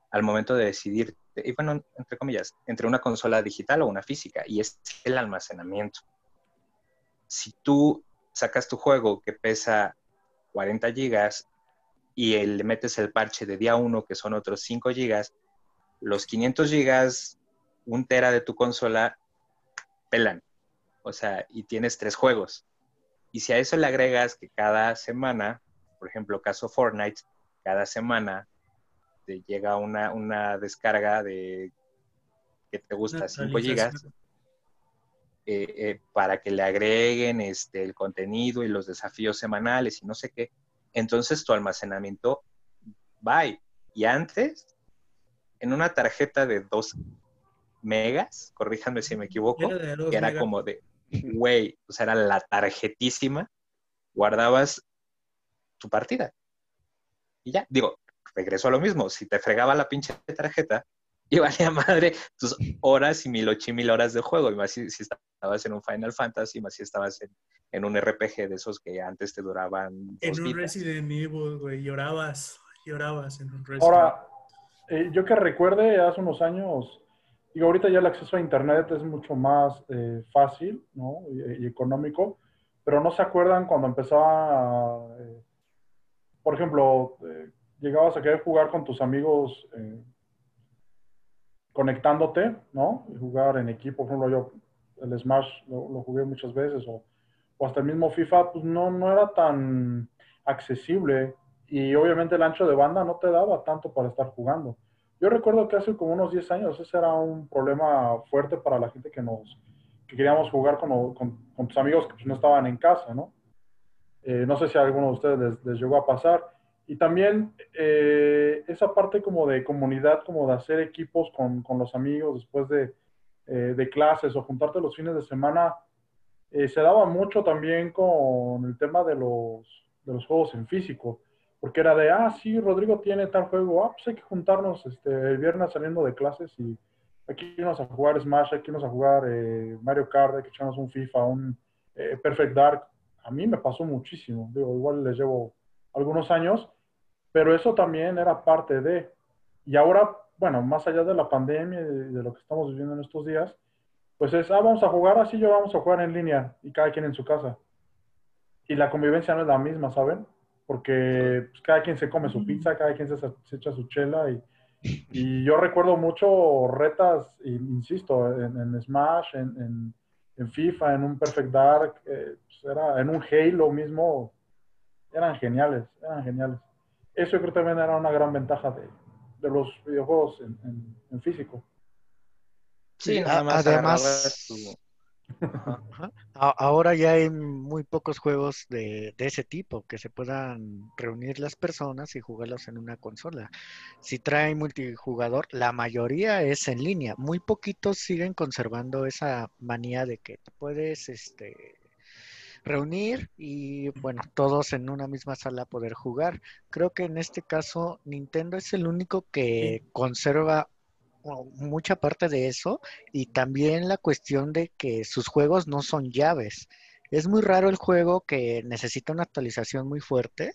al momento de decidir, y bueno, entre comillas, entre una consola digital o una física, y es el almacenamiento. Si tú sacas tu juego que pesa 40 gigas y le metes el parche de día 1, que son otros 5 gigas, los 500 gigas un tera de tu consola, pelan. O sea, y tienes tres juegos. Y si a eso le agregas que cada semana, por ejemplo, caso Fortnite, cada semana te llega una, descarga de que te gusta 5 gigas eh, eh, para que le agreguen este, el contenido y los desafíos semanales y no sé qué. Entonces tu almacenamiento va. Y antes, en una tarjeta de 2 megas, corríjanme si me equivoco, que era como de, güey, o sea, era la tarjetísima, guardabas tu partida. Y ya, digo, regreso a lo mismo, si te fregaba la pinche tarjeta, y valía madre tus horas y mil ocho mil horas de juego, y más si, estabas en un Final Fantasy, más si estabas en, un RPG de esos que antes te duraban. En un Resident Evil, güey, llorabas, llorabas en un Resident Ahora, eh, yo que recuerde, hace unos años, digo, ahorita ya el acceso a Internet es mucho más eh, fácil, ¿no? Y, económico, pero no se acuerdan cuando empezaba, eh, por ejemplo, llegabas a querer jugar con tus amigos conectándote, ¿no? Y jugar en equipo, por ejemplo, yo el Smash lo, jugué muchas veces, o, hasta el mismo FIFA, pues no, no era tan accesible y obviamente el ancho de banda no te daba tanto para estar jugando. Yo recuerdo que hace como unos 10 años ese era un problema fuerte para la gente que nos que queríamos jugar con, con, con tus amigos que pues, no estaban en casa, ¿no? Eh, no sé si a alguno de ustedes les, les llegó a pasar. Y también eh, esa parte como de comunidad, como de hacer equipos con, con los amigos después de, eh, de, clases o juntarte los fines de semana, eh, se daba mucho también con el tema de los, de los juegos en físico. Porque era de, ah, sí, Rodrigo tiene tal juego, ah, pues hay que juntarnos este, el viernes saliendo de clases y aquí irnos a jugar Smash, aquí irnos a jugar Mario Kart, que echarnos un FIFA, un Perfect Dark. A mí me pasó muchísimo, digo, igual les llevo algunos años, pero eso también era parte de, y ahora, bueno, más allá de la pandemia y de, lo que estamos viviendo en estos días, pues es, ah, vamos a jugar así, yo vamos a jugar en línea y cada quien en su casa. Y la convivencia no es la misma, ¿saben? Porque pues, cada quien se come su pizza, cada quien se, echa su chela y, y, yo recuerdo mucho retas, insisto, en, Smash, en, en, FIFA, en un Perfect Dark, eh, pues, era, en un Halo mismo, eran geniales, eran geniales eso yo creo también era una gran ventaja de, los videojuegos en, físico. Sí, además, ahora ya hay muy pocos juegos de, ese tipo que se puedan reunir las personas y jugarlos en una consola. Si trae multijugador, la mayoría es en línea. Muy poquitos siguen conservando esa manía de que puedes este, reunir y bueno, todos en una misma sala poder jugar. Creo que en este caso Nintendo es el único que conserva mucha parte de eso y también la cuestión de que sus juegos no son llaves. Es muy raro el juego que necesita una actualización muy fuerte.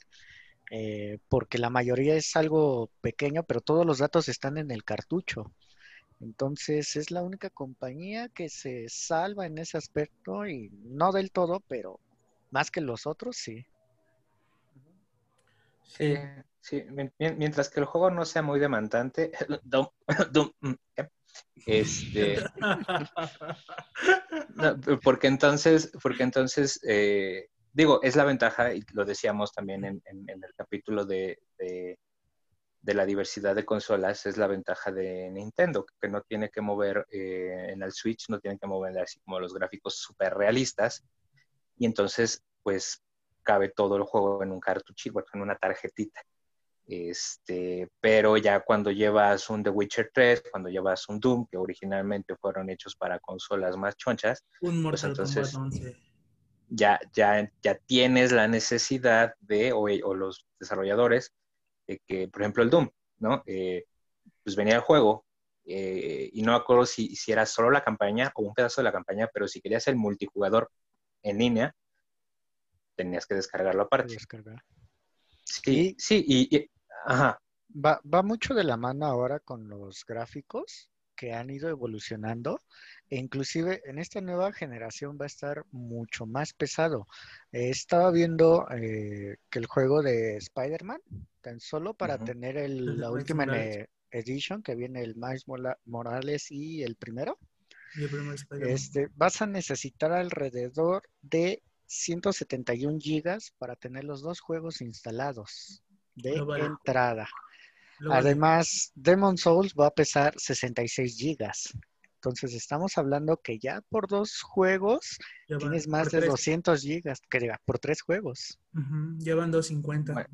Eh, porque la mayoría es algo pequeño, pero todos los datos están en el cartucho. Entonces es la única compañía que se salva en ese aspecto y no del todo, pero más que los otros, sí. Sí, sí. Mientras que el juego no sea muy demandante, mm, este, porque entonces, porque entonces, eh, digo, es la ventaja, y lo decíamos también en, el capítulo de, de la diversidad de consolas es la ventaja de Nintendo, que no tiene que mover eh, en el Switch, no tiene que mover así como los gráficos súper realistas, y entonces pues cabe todo el juego en un cartuchito, en una tarjetita. Este, pero ya cuando llevas un The Witcher 3, cuando llevas un Doom, que originalmente fueron hechos para consolas más chonchas, un pues entonces ya, ya, ya tienes la necesidad de, o, o los desarrolladores, que, por ejemplo, el Doom, ¿no? Eh, pues venía el juego eh, y no me acuerdo si, si era solo la campaña o un pedazo de la campaña, pero si querías el multijugador en línea, tenías que descargarlo aparte. Descargar. Sí, sí, y, ajá. Va, va mucho de la mano ahora con los gráficos que han ido evolucionando e inclusive en esta nueva generación va a estar mucho más pesado. estaba viendo eh, que el juego de Spider-Man, tan solo para tener el, la última edition, que viene el Miles Morales y el primero, este, vas a necesitar alrededor de 171 gigas para tener los dos juegos instalados de entrada. Además, Demon Souls va a pesar 66 gigas. Entonces estamos hablando que ya por dos juegos tienes más de 200 gigas, que por tres juegos. Llevan 250.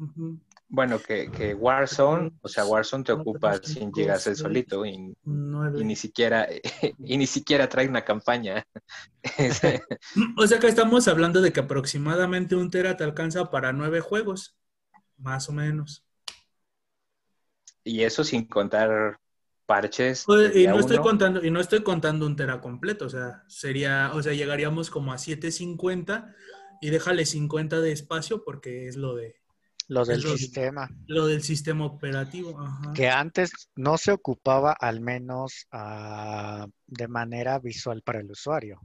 Bueno, que, que, Warzone, o sea, Warzone te ocupa 100 gigas el solito y, ni siquiera y ni siquiera trae una campaña. o sea que estamos hablando de que aproximadamente un tera te alcanza para nueve juegos, más o menos. Y eso sin contar parches. Pues, y no estoy contando y no estoy contando un tera completo, o sea, sería, o sea, llegaríamos como a 750 y déjale 50 de espacio porque es lo de lo del sistema. Lo del sistema operativo. Que antes no se ocupaba al menos uh, de manera visual para el usuario.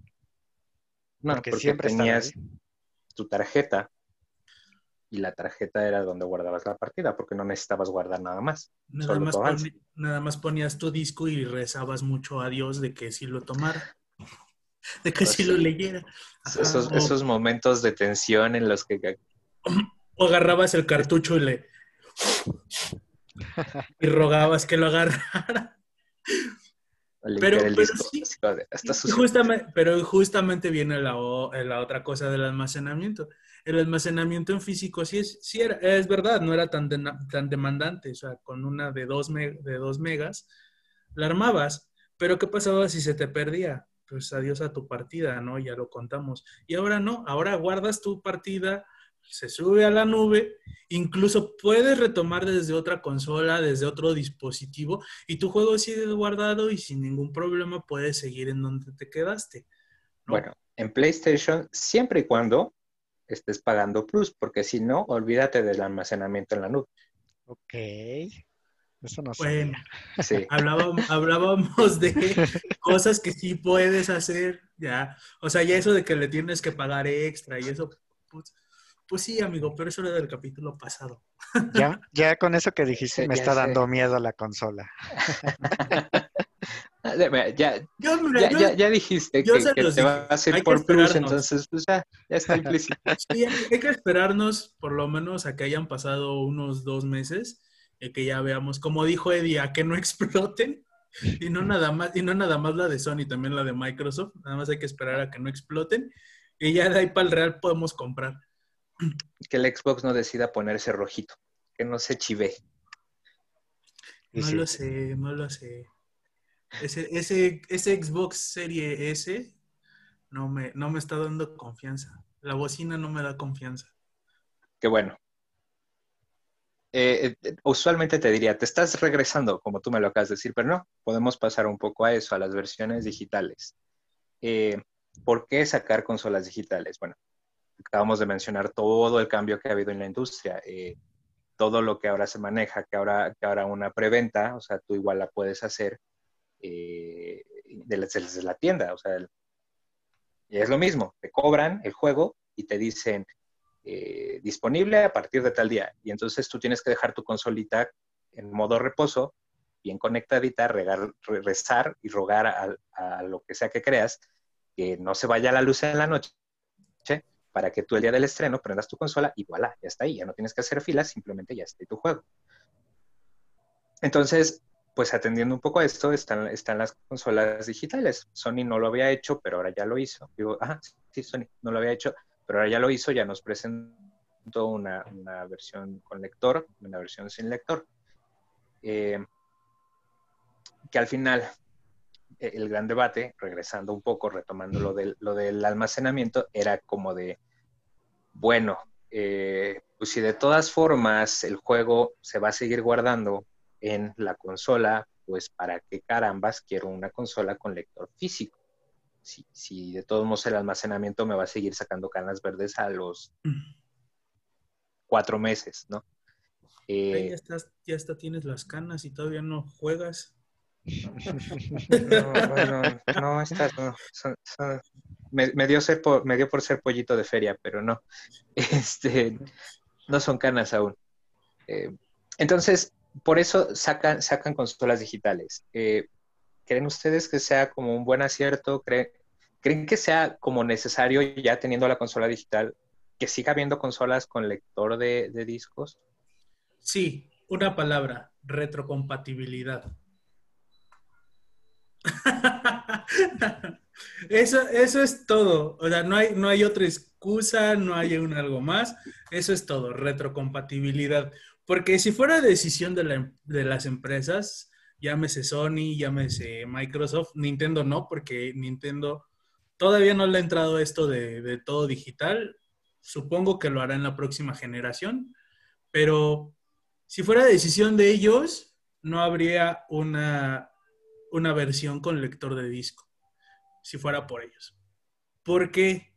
No, porque, siempre tenías tu tarjeta y la tarjeta era donde guardabas la partida porque no necesitabas guardar nada más. Nada, más, nada más ponías tu disco y rezabas mucho a Dios de que si lo tomara. De que si lo leyera. Esos, esos momentos de tensión en los que o agarrabas el cartucho y le... y rogabas que lo agarrara. Pero, justamente, pero justamente viene la, la, otra cosa del almacenamiento. El almacenamiento en físico sí es, sí es verdad, no era tan, tan demandante. O sea, con una de dos, de dos megas la armabas. Pero ¿qué pasaba si se te perdía? Pues adiós a tu partida, ¿no? Ya lo contamos. Y ahora no, ahora guardas tu partida, se sube a la nube, incluso puedes retomar desde otra consola, desde otro dispositivo, y tu juego sigue guardado y sin ningún problema puedes seguir en donde te quedaste. Bueno, en PlayStation, siempre y cuando estés pagando Plus, porque si no, olvídate del almacenamiento en la nube. Ok. Eso no bueno, sí. hablábamos, hablábamos de cosas que sí puedes hacer, ya. O sea, ya eso de que le tienes que pagar extra y eso, pues, pues sí, amigo, pero eso era del capítulo pasado. Ya, ya con eso que dijiste me está dando miedo la consola. ya, ya, dijiste que, te va a hacer por plus, entonces pues ya, ya está implícito. Sí, hay que esperarnos por lo menos a que hayan pasado unos dos meses y que ya veamos, como dijo Eddie, a que no exploten. Y no nada más, y no nada más la de Sony, también la de Microsoft. Nada más hay que esperar a que no exploten. Y ya de ahí para el real podemos comprar que el Xbox no decida ponerse rojito, que no se chive. No lo sé, no lo sé. Ese, ese, ese Xbox Serie S no me, no me está dando confianza. La bocina no me da confianza. Qué bueno. Eh, eh, usualmente te diría, te estás regresando, como tú me lo acabas de decir, pero no, podemos pasar un poco a eso, a las versiones digitales. Eh, ¿Por qué sacar consolas digitales? Bueno, acabamos de mencionar todo el cambio que ha habido en la industria, eh, todo lo que ahora se maneja, que ahora, que ahora una preventa, o sea, tú igual la puedes hacer eh, desde la tienda, o sea, es lo mismo, te cobran el juego y te dicen eh, disponible a partir de tal día, y entonces tú tienes que dejar tu consolita en modo reposo, bien conectadita, regar, rezar y rogar a, lo que sea que creas, que no se vaya la luz en la noche para que tú el día del estreno prendas tu consola y voilà, ya está ahí, ya no tienes que hacer filas, simplemente ya está tu juego. Entonces, pues atendiendo un poco a esto, están, están las consolas digitales. Sony no lo había hecho, pero ahora ya lo hizo. Digo, ah, sí, Sony no lo había hecho, pero ahora ya lo hizo, ya nos presentó una, versión con lector, una versión sin lector. Eh, que al final e, el gran debate, regresando un poco, retomando lo del, lo del almacenamiento, era como de, bueno, eh, pues si de todas formas el juego se va a seguir guardando en la consola, pues para qué carambas quiero una consola con lector físico. Si, si de todos modos el almacenamiento me va a seguir sacando canas verdes a los cuatro meses, ¿no? Eh, ya, estás, ya hasta tienes las canas y todavía no juegas. No, bueno, no, estas no. me, dio ser por, me dio por ser pollito de feria, pero no. Este, no son canas aún. Eh, entonces, por eso sacan, consolas digitales. Eh, ¿Creen ustedes que sea como un buen acierto? ¿Creen, ¿Creen que sea como necesario ya teniendo la consola digital que siga habiendo consolas con lector de discos? Sí, una palabra, retrocompatibilidad. Eso, eso es todo. O sea, no hay, no hay otra excusa, no hay algo más. Eso es todo, retrocompatibilidad. Porque si fuera decisión de, de las empresas, llámese Sony, llámese Microsoft, Nintendo no, porque Nintendo todavía no le ha entrado esto de, de todo digital. Supongo que lo hará en la próxima generación, pero si fuera decisión de ellos, no habría una, una versión con lector de disco si fuera por ellos. Porque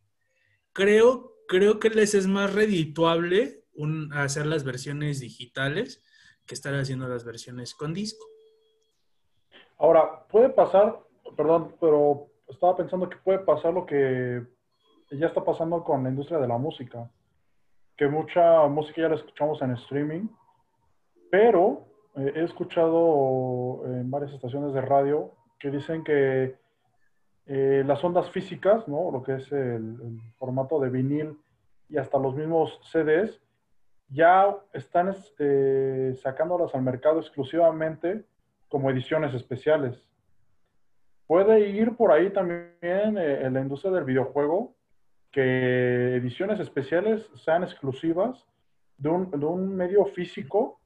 creo, creo que les es más redituable hacer las versiones digitales que estar haciendo las versiones con disco. Ahora, puede pasar, perdón, pero estaba pensando que puede pasar lo que ya está pasando con la industria de la música, que mucha música ya la escuchamos en streaming, pero eh, he escuchado en varias estaciones de radio que dicen que eh, las ondas físicas, ¿no? lo que es el, formato de vinil y hasta los mismos CDs, ya están eh, sacándolas al mercado exclusivamente como ediciones especiales. Puede ir por ahí también eh, en la industria del videojuego que ediciones especiales sean exclusivas de un, medio físico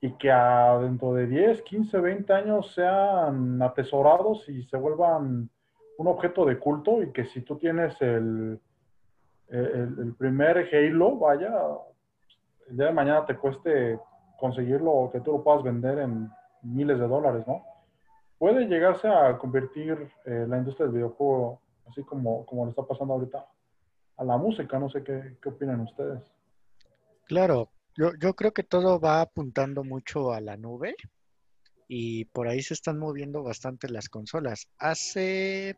y que dentro de 10, 15, 20 años sean atesorados y se vuelvan un objeto de culto y que si tú tienes el, el, primer Halo, vaya, el día de mañana te cueste conseguirlo o que tú lo puedas vender en miles de dólares, ¿no? Puede llegarse a convertir eh, la industria del videojuego, así como, como le está pasando ahorita, a la música. No sé qué, qué opinan ustedes. Claro, yo, yo creo que todo va apuntando mucho a la nube y por ahí se están moviendo bastante las consolas. Hace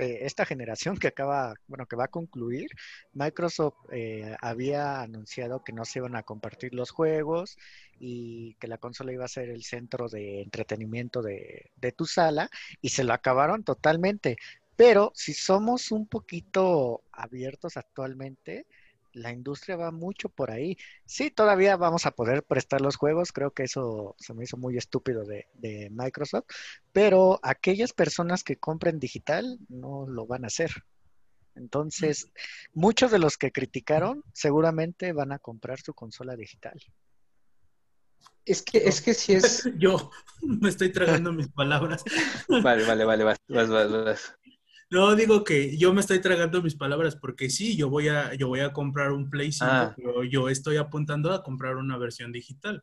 eh, esta generación que acaba, bueno, que va a concluir, Microsoft eh, había anunciado que no se iban a compartir los juegos y que la consola iba a ser el centro de entretenimiento de, de tu sala y se lo acabaron totalmente. Pero si somos un poquito abiertos actualmente, la industria va mucho por ahí. Sí, todavía vamos a poder prestar los juegos, creo que eso se me hizo muy estúpido de, Microsoft, pero aquellas personas que compren digital no lo van a hacer. Entonces, muchos de los que criticaron seguramente van a comprar su consola digital. Es que, es que si es. Yo me estoy tragando mis palabras. Vale, vale, vale, vas, vas, vas. No, digo que yo me estoy tragando mis palabras porque sí, yo voy a, yo voy a comprar un Play 5, ah. pero yo estoy apuntando a comprar una versión digital.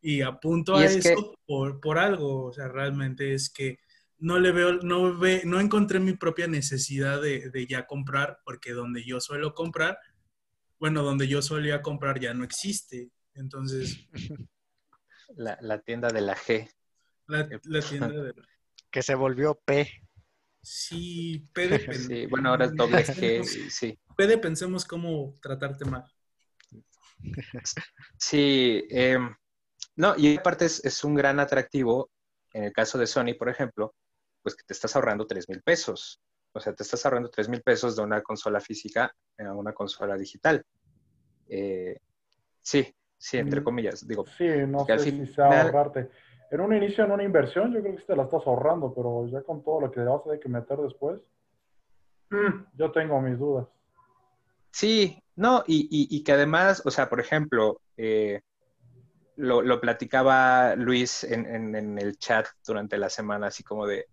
Y apunto a eso por, algo, o sea, realmente es que no le veo, no ve, no encontré mi propia necesidad de, de, ya comprar, porque donde yo suelo comprar, bueno, donde yo solía comprar ya no existe. Entonces. La, la tienda de la G. La, la tienda de la... Que se volvió P. Sí, Pede. Sí, bueno, ahora es doble G, sí. Pede, pensemos cómo tratarte mal. Sí, em, no, y aparte es, un gran atractivo, en el caso de Sony, por ejemplo, pues que te estás ahorrando 3 mil pesos. O sea, te estás ahorrando 3 mil pesos de una consola física a una consola digital. Eh, sí, sí, entre mm, comillas. Digo, sí, no sé si sea ahorrarte en un inicio, en una inversión, yo creo que te la estás ahorrando, pero ya con todo lo que vas a tener que meter después, mm, yo tengo mis dudas. Sí, no, y, que además, o sea, por ejemplo, eh, lo, platicaba Luis en, el chat durante la semana, así como de,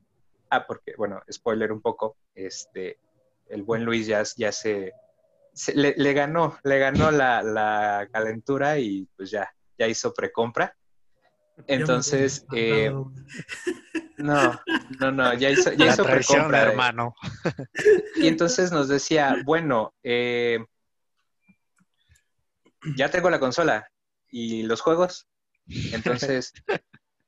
ah, porque, bueno, spoiler un poco, este, el buen Luis ya, ya se, le, ganó, le ganó la, la, calentura y pues ya, ya hizo precompra. Entonces, eh, no, no, no, ya hizo, ya hizo precompra. hermano. Y entonces nos decía, bueno, eh, ya tengo la consola y los juegos, entonces,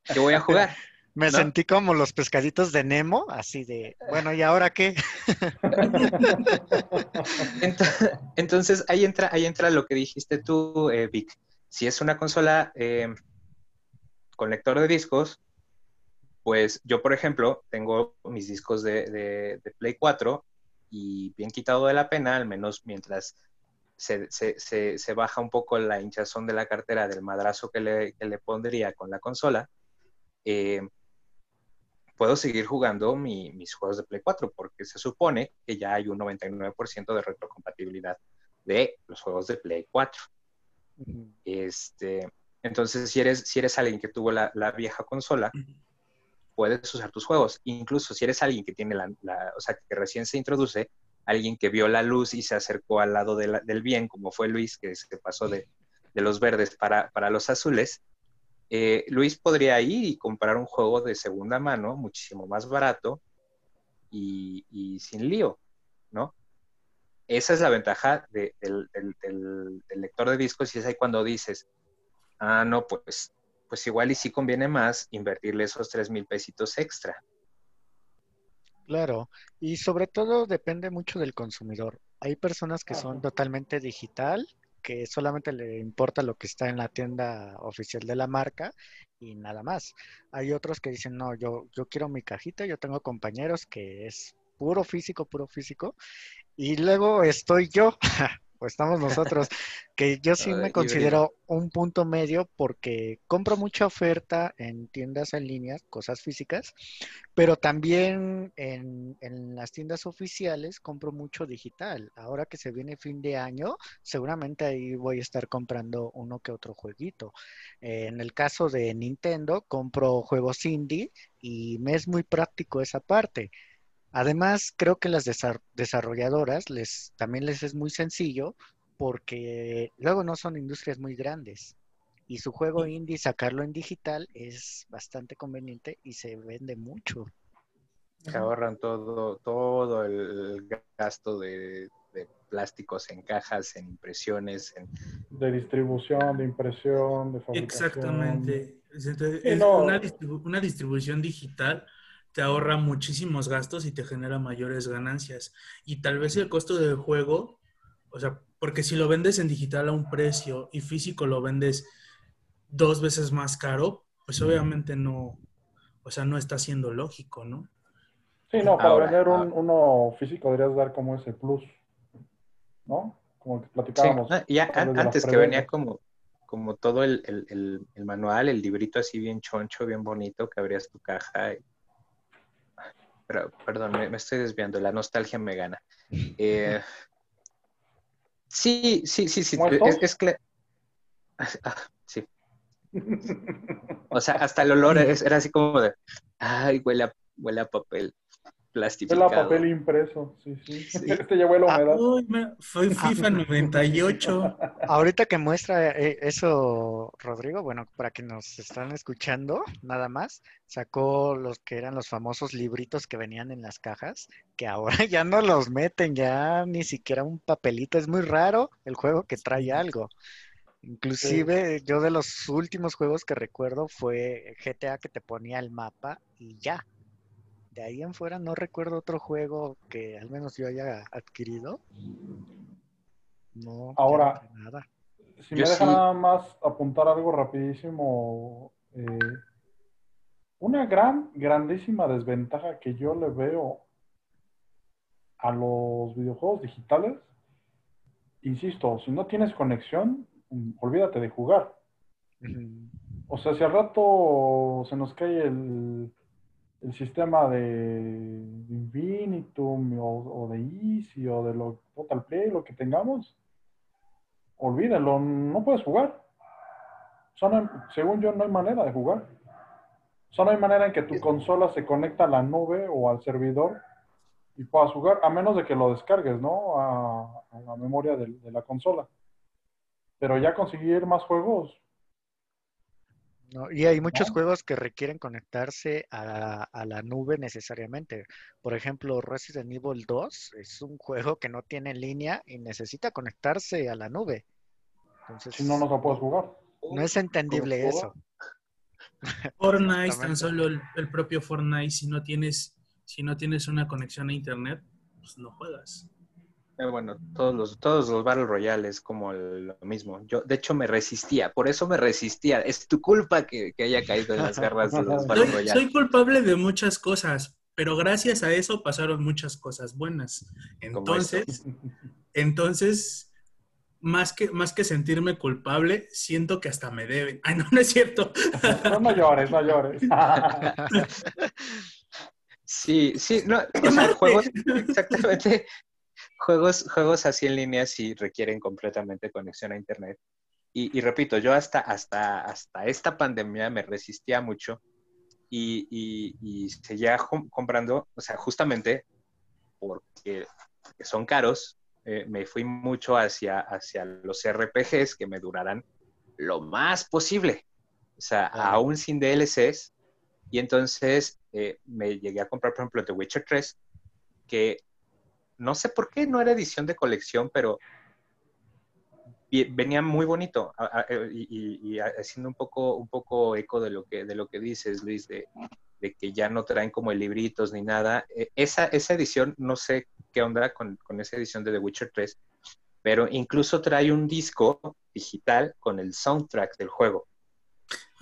¿qué voy a jugar? Me sentí como los pescaditos de Nemo, así de, bueno, ¿y ahora qué? Entonces, ahí entra, ahí entra lo que dijiste tú, eh, Vic. Si es una consola eh, con lector de discos, pues yo, por ejemplo, tengo mis discos de, Play 4 y bien quitado de la pena, al menos mientras se, baja un poco la hinchazón de la cartera del madrazo que le, pondría con la consola, eh, puedo seguir jugando mis juegos de Play 4 porque se supone que ya hay un 99% de retrocompatibilidad de los juegos de Play 4. Este, entonces, si eres, si eres alguien que tuvo la, vieja consola, puedes usar tus juegos. Incluso si eres alguien que tiene la, o sea, que recién se introduce, alguien que vio la luz y se acercó al lado del bien, como fue Luis, que se pasó de, los verdes para, los azules, eh, Luis podría ir y comprar un juego de segunda mano, muchísimo más barato y, y sin lío, ¿no? esa es la ventaja del, lector de discos y es ahí cuando dices, ah, no, pues, pues igual y sí conviene más invertirle esos tres mil pesitos extra. Claro, y sobre todo depende mucho del consumidor. Hay personas que son totalmente digital, que solamente le importa lo que está en la tienda oficial de la marca y nada más. Hay otros que dicen, no, yo, yo quiero mi cajita, yo tengo compañeros que es puro físico, puro físico, y luego estoy yo, estamos nosotros, que yo sí me considero un punto medio porque compro mucha oferta en tiendas en línea, cosas físicas, pero también en, las tiendas oficiales compro mucho digital. Ahora que se viene fin de año, seguramente ahí voy a estar comprando uno que otro jueguito. Eh, en el caso de Nintendo, compro juegos indie y me es muy práctico esa parte. Además, creo que las desarrolladoras les, también les es muy sencillo porque luego no son industrias muy grandes y su juego indie sacarlo en digital es bastante conveniente y se vende mucho. Se ahorran todo, todo el gasto de, plásticos en cajas, en impresiones, en... de distribución, de impresión, de fabricación. Exactamente. Es una, una distribución digital te ahorra muchísimos gastos y te genera mayores ganancias. Y tal vez el costo del juego, o sea, porque si lo vendes en digital a un precio y físico lo vendes dos veces más caro, pues obviamente no, o sea, no está siendo lógico, ¿no? Sí, no, para vender un, ah. uno físico deberías dar como ese plus, ¿no? Como que platicábamos. Sí, ya antes que venía como, como todo el, el, el, manual, el librito así bien choncho, bien bonito, que abrías tu caja y pero, perdón, me, estoy desviando, la nostalgia me gana. Eh, sí, sí, sí, sí, es, que... Ah, sí. O sea, hasta el olor era así como de, ay, huele a, huele a papel plastificado. Es papel impreso, sí, sí. Este ya huele a humedad. Uy, fue FIFA 98. Ahorita que muestra eh, eso, Rodrigo, bueno, para que nos están escuchando, nada más, sacó los que eran los famosos libritos que venían en las cajas, que ahora ya no los meten, ya ni siquiera un papelito. Es muy raro el juego que trae algo. Inclusive yo de los últimos juegos que recuerdo fue GTA que te ponía el mapa y ya de ahí en fuera no recuerdo otro juego que al menos yo haya adquirido. No. Ahora, nada. si me deja nada más apuntar algo rapidísimo. Eh, una gran, grandísima desventaja que yo le veo a los videojuegos digitales, insisto, si no tienes conexión, olvídate de jugar. O sea, si al rato se nos cae el, el sistema de Infinitum o, de Easy o de lo, Total Play, lo que tengamos, olvídenlo, no puedes jugar. según yo, no hay manera de jugar. Solo hay manera en que tu consola se conecta a la nube o al servidor y puedas jugar, a menos de que lo descargues, ¿no? A, la memoria de, de, la consola. Pero ya conseguir más juegos, y hay muchos juegos que requieren conectarse a, la nube necesariamente. Por ejemplo, Resident Evil 2 es un juego que no tiene línea y necesita conectarse a la nube. Entonces, si no, no se puede jugar. No es entendible eso. Fortnite, tan solo el, el, propio Fortnite, si no tienes, si no tienes una conexión a internet, pues no juegas. Eh, bueno, todos los, todos los Battle Royale es como lo mismo. Yo, de hecho, me resistía, por eso me resistía. Es tu culpa que, haya caído en las garras de los Battle Royale. Soy culpable de muchas cosas, pero gracias a eso pasaron muchas cosas buenas. Entonces, entonces, más que, más que sentirme culpable, siento que hasta me deben. Ay, no, no es cierto. No, no llores, no llores. Sí, sí, no, o sea, juegos, exactamente, juegos, juegos así en línea sí requieren completamente conexión a internet. Y, repito, yo hasta, hasta, hasta esta pandemia me resistía mucho y, y, seguía comprando, o sea, justamente porque, son caros, eh, me fui mucho hacia, hacia los RPGs que me duraran lo más posible. O sea, aún sin DLCs. Y entonces eh, me llegué a comprar, por ejemplo, The Witcher 3, que no sé por qué no era edición de colección, pero venía muy bonito eh, y, haciendo un poco, un poco eco de lo que, de lo que dices, Luis, de, que ya no traen como libritos ni nada. E, esa, esa edición, no sé qué onda con, con, esa edición de The Witcher 3, pero incluso trae un disco digital con el soundtrack del juego.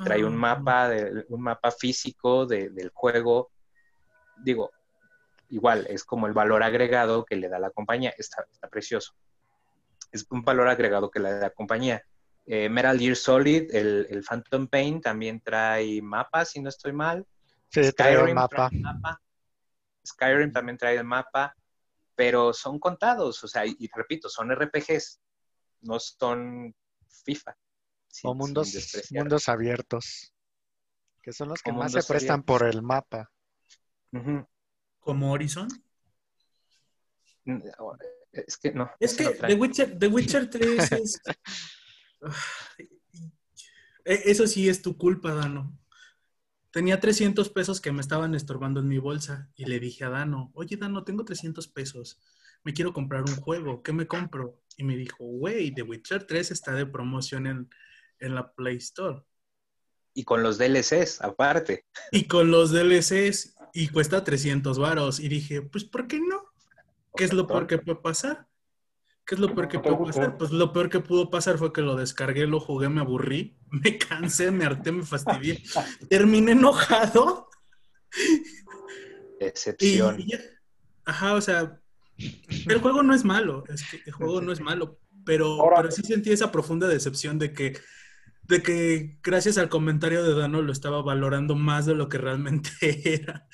Trae un ah. mapa, de, un mapa físico del juego. Digo, igual, es como el valor agregado que le da la compañía. Está, está precioso. Es un valor agregado que le da la compañía. Eh, Metal Gear Solid, el, el, Phantom Pain también trae mapas, si no estoy mal. Sí, trae mapa. Skyrim también trae el mapa, pero son contados, o sea, y repito, son RPGs, no son FIFA o mundos, mundos abiertos, que son los que más se prestan por el mapa. ¿Como Horizon? Mm, es que no. Es que The, Witcher, The Witcher 3 es... E, eso sí es tu culpa, Dano. Tenía 300 pesos que me estaban estorbando en mi bolsa y le dije a Dano, oye Dano, tengo 300 pesos, me quiero comprar un juego, ¿qué me compro? Y me dijo, güey, The Witcher 3 está de promoción en, en la Play Store. Y con los DLCs, aparte. Y con los DLCs, y cuesta 300 varos. Y dije, pues, ¿por qué no? ¿Qué es lo peor que puede pasar? ¿Qué es lo peor que puede pasar? Pues lo peor que pudo pasar fue que lo descargué, lo jugué, me aburrí, me cansé, me harté, me fastidié. Terminé enojado. Excepción. ajá, o sea, el juego no es malo, es que el juego no es malo, pero, pero sí sentí esa profunda decepción de que de que gracias al comentario de Dano lo estaba valorando más de lo que realmente era.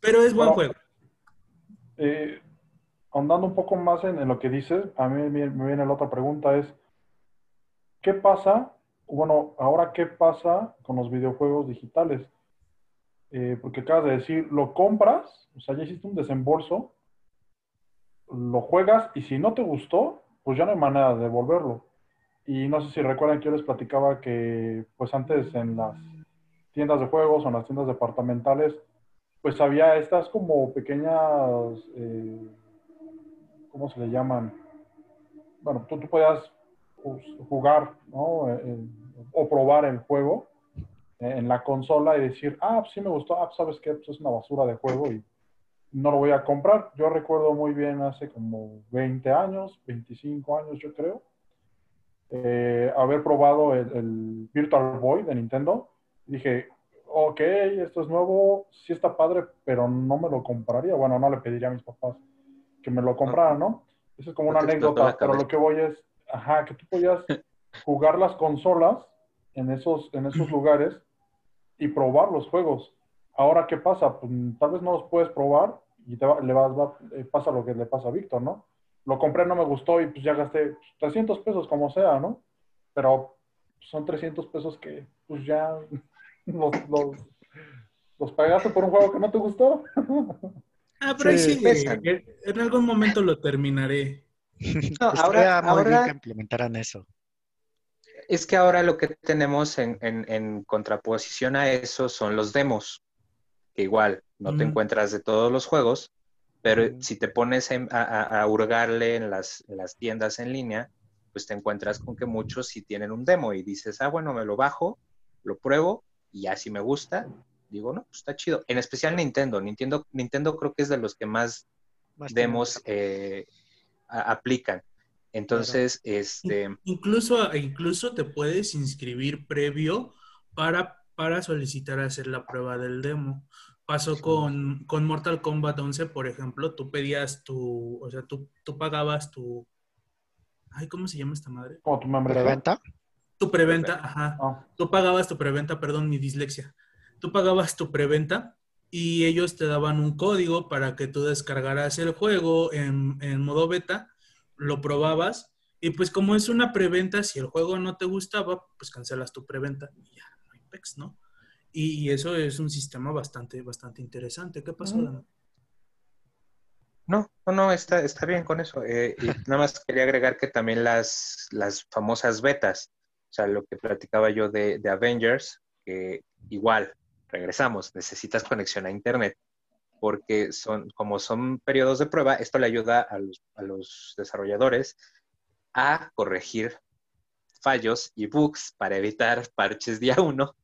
Pero es buen juego. Eh, ahondando un poco más en, lo que dices, a mí me, viene la otra pregunta es, ¿qué pasa? Bueno, ahora qué pasa con los videojuegos digitales? Eh, porque acabas de decir, lo compras, o sea, ya hiciste un desembolso, lo juegas y si no te gustó, pues ya no hay manera de devolverlo. Y no sé si recuerdan que yo les platicaba que pues antes en las tiendas de juegos o en las tiendas departamentales, pues había estas como pequeñas, eh, ¿cómo se le llaman? Bueno, tú, tú podías pues, jugar. Eh, eh, o probar el juego en la consola y decir, ah, pues sí me gustó, ah, pues sabes qué, pues es una basura de juego y no lo voy a comprar. Yo recuerdo muy bien hace como 20 años, 25 años yo creo, eh, haber probado el, Virtual Boy de Nintendo. Dije, ok, esto es nuevo, sí está padre, pero no me lo compraría. Bueno, no le pediría a mis papás que me lo compraran, ¿no? Eso es como una anécdota, pero lo que voy es, ajá, que tú podías jugar las consolas en esos, en esos lugares y probar los juegos. Ahora, ¿qué pasa? Pues, tal vez no los puedes probar y te le vas, eh, pasa lo que le pasa a Víctor, ¿no? Lo compré, no me gustó y pues ya gasté 300 pesos como sea, ¿no? Pero son 300 pesos que pues ya los, los, pagaste por un juego que no te gustó. Ah, pero sí, sí en algún momento lo terminaré. No, ahora, ahora que implementaran eso. Es que ahora lo que tenemos en, en, contraposición a eso son los demos, que igual no te encuentras de todos los juegos, pero si te pones a, hurgarle en las, tiendas en línea, pues te encuentras con que muchos sí tienen un demo y dices, ah, bueno, me lo bajo, lo pruebo y ya si me gusta, digo, no, pues está chido. En especial Nintendo. Nintendo, Nintendo creo que es de los que más, demos eh, aplican. Entonces, este... Incluso, incluso te puedes inscribir previo para, para solicitar hacer la prueba del demo. Pasó con, con, Mortal Kombat 11, por ejemplo, tú pedías tu, o sea, tú, tú pagabas tu, ay, ¿cómo se llama esta madre? ¿Cómo tu ¿Preventa? Tu preventa, ajá. Ah. Tú pagabas tu preventa, perdón, mi dislexia. Tú pagabas tu preventa y ellos te daban un código para que tú descargaras el juego en, en modo beta, lo probabas y pues como es una preventa, si el juego no te gustaba, pues cancelas tu preventa y ya, no hay pex, ¿no? Y, eso es un sistema bastante, bastante interesante. ¿Qué pasó, No, no, no, está, está bien con eso. Eh, y nada más quería agregar que también las, las famosas betas, o sea, lo que platicaba yo de, de Avengers, que igual, regresamos, necesitas conexión a Internet, porque son, como son periodos de prueba, esto le ayuda a los, a los desarrolladores a corregir fallos y bugs para evitar parches día uno,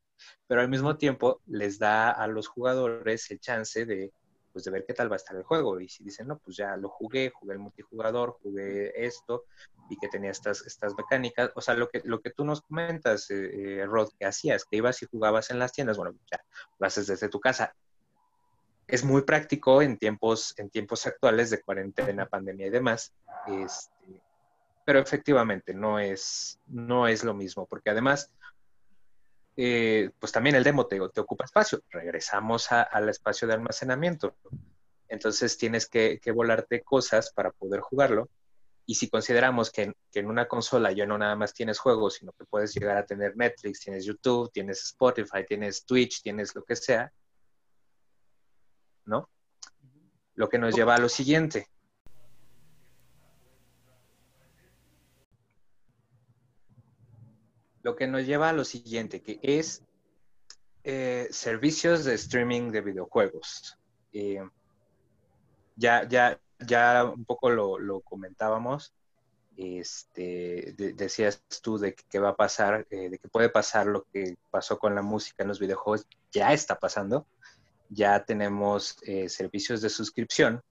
pero al mismo tiempo les da a los jugadores el chance de, pues, de ver qué tal va a estar el juego. Y si dicen, no, pues ya lo jugué, jugué el multijugador, jugué esto, y que tenía estas, estas mecánicas. O sea, lo que, lo que tú nos comentas, eh, eh, Rod, que hacías, que ibas y jugabas en las tiendas, bueno, ya lo haces desde tu casa. Es muy práctico en tiempos, en tiempos actuales de cuarentena, pandemia y demás. Este, pero efectivamente no es, no es lo mismo, porque además, eh, pues también el demo te, te ocupa espacio. Regresamos al espacio de almacenamiento. Entonces tienes que, que, volarte cosas para poder jugarlo. Y si consideramos que, que, en una consola ya no nada más tienes juegos, sino que puedes llegar a tener Netflix, tienes YouTube, tienes Spotify, tienes Twitch, tienes lo que sea, ¿no? Lo que nos lleva a lo siguiente. Lo que nos lleva a lo siguiente, que es eh, servicios de streaming de videojuegos. Eh, ya, ya, ya un poco lo, comentábamos. Este, decías tú de qué va a pasar, eh, de que puede pasar lo que pasó con la música en los videojuegos, ya está pasando. Ya tenemos servicios de suscripción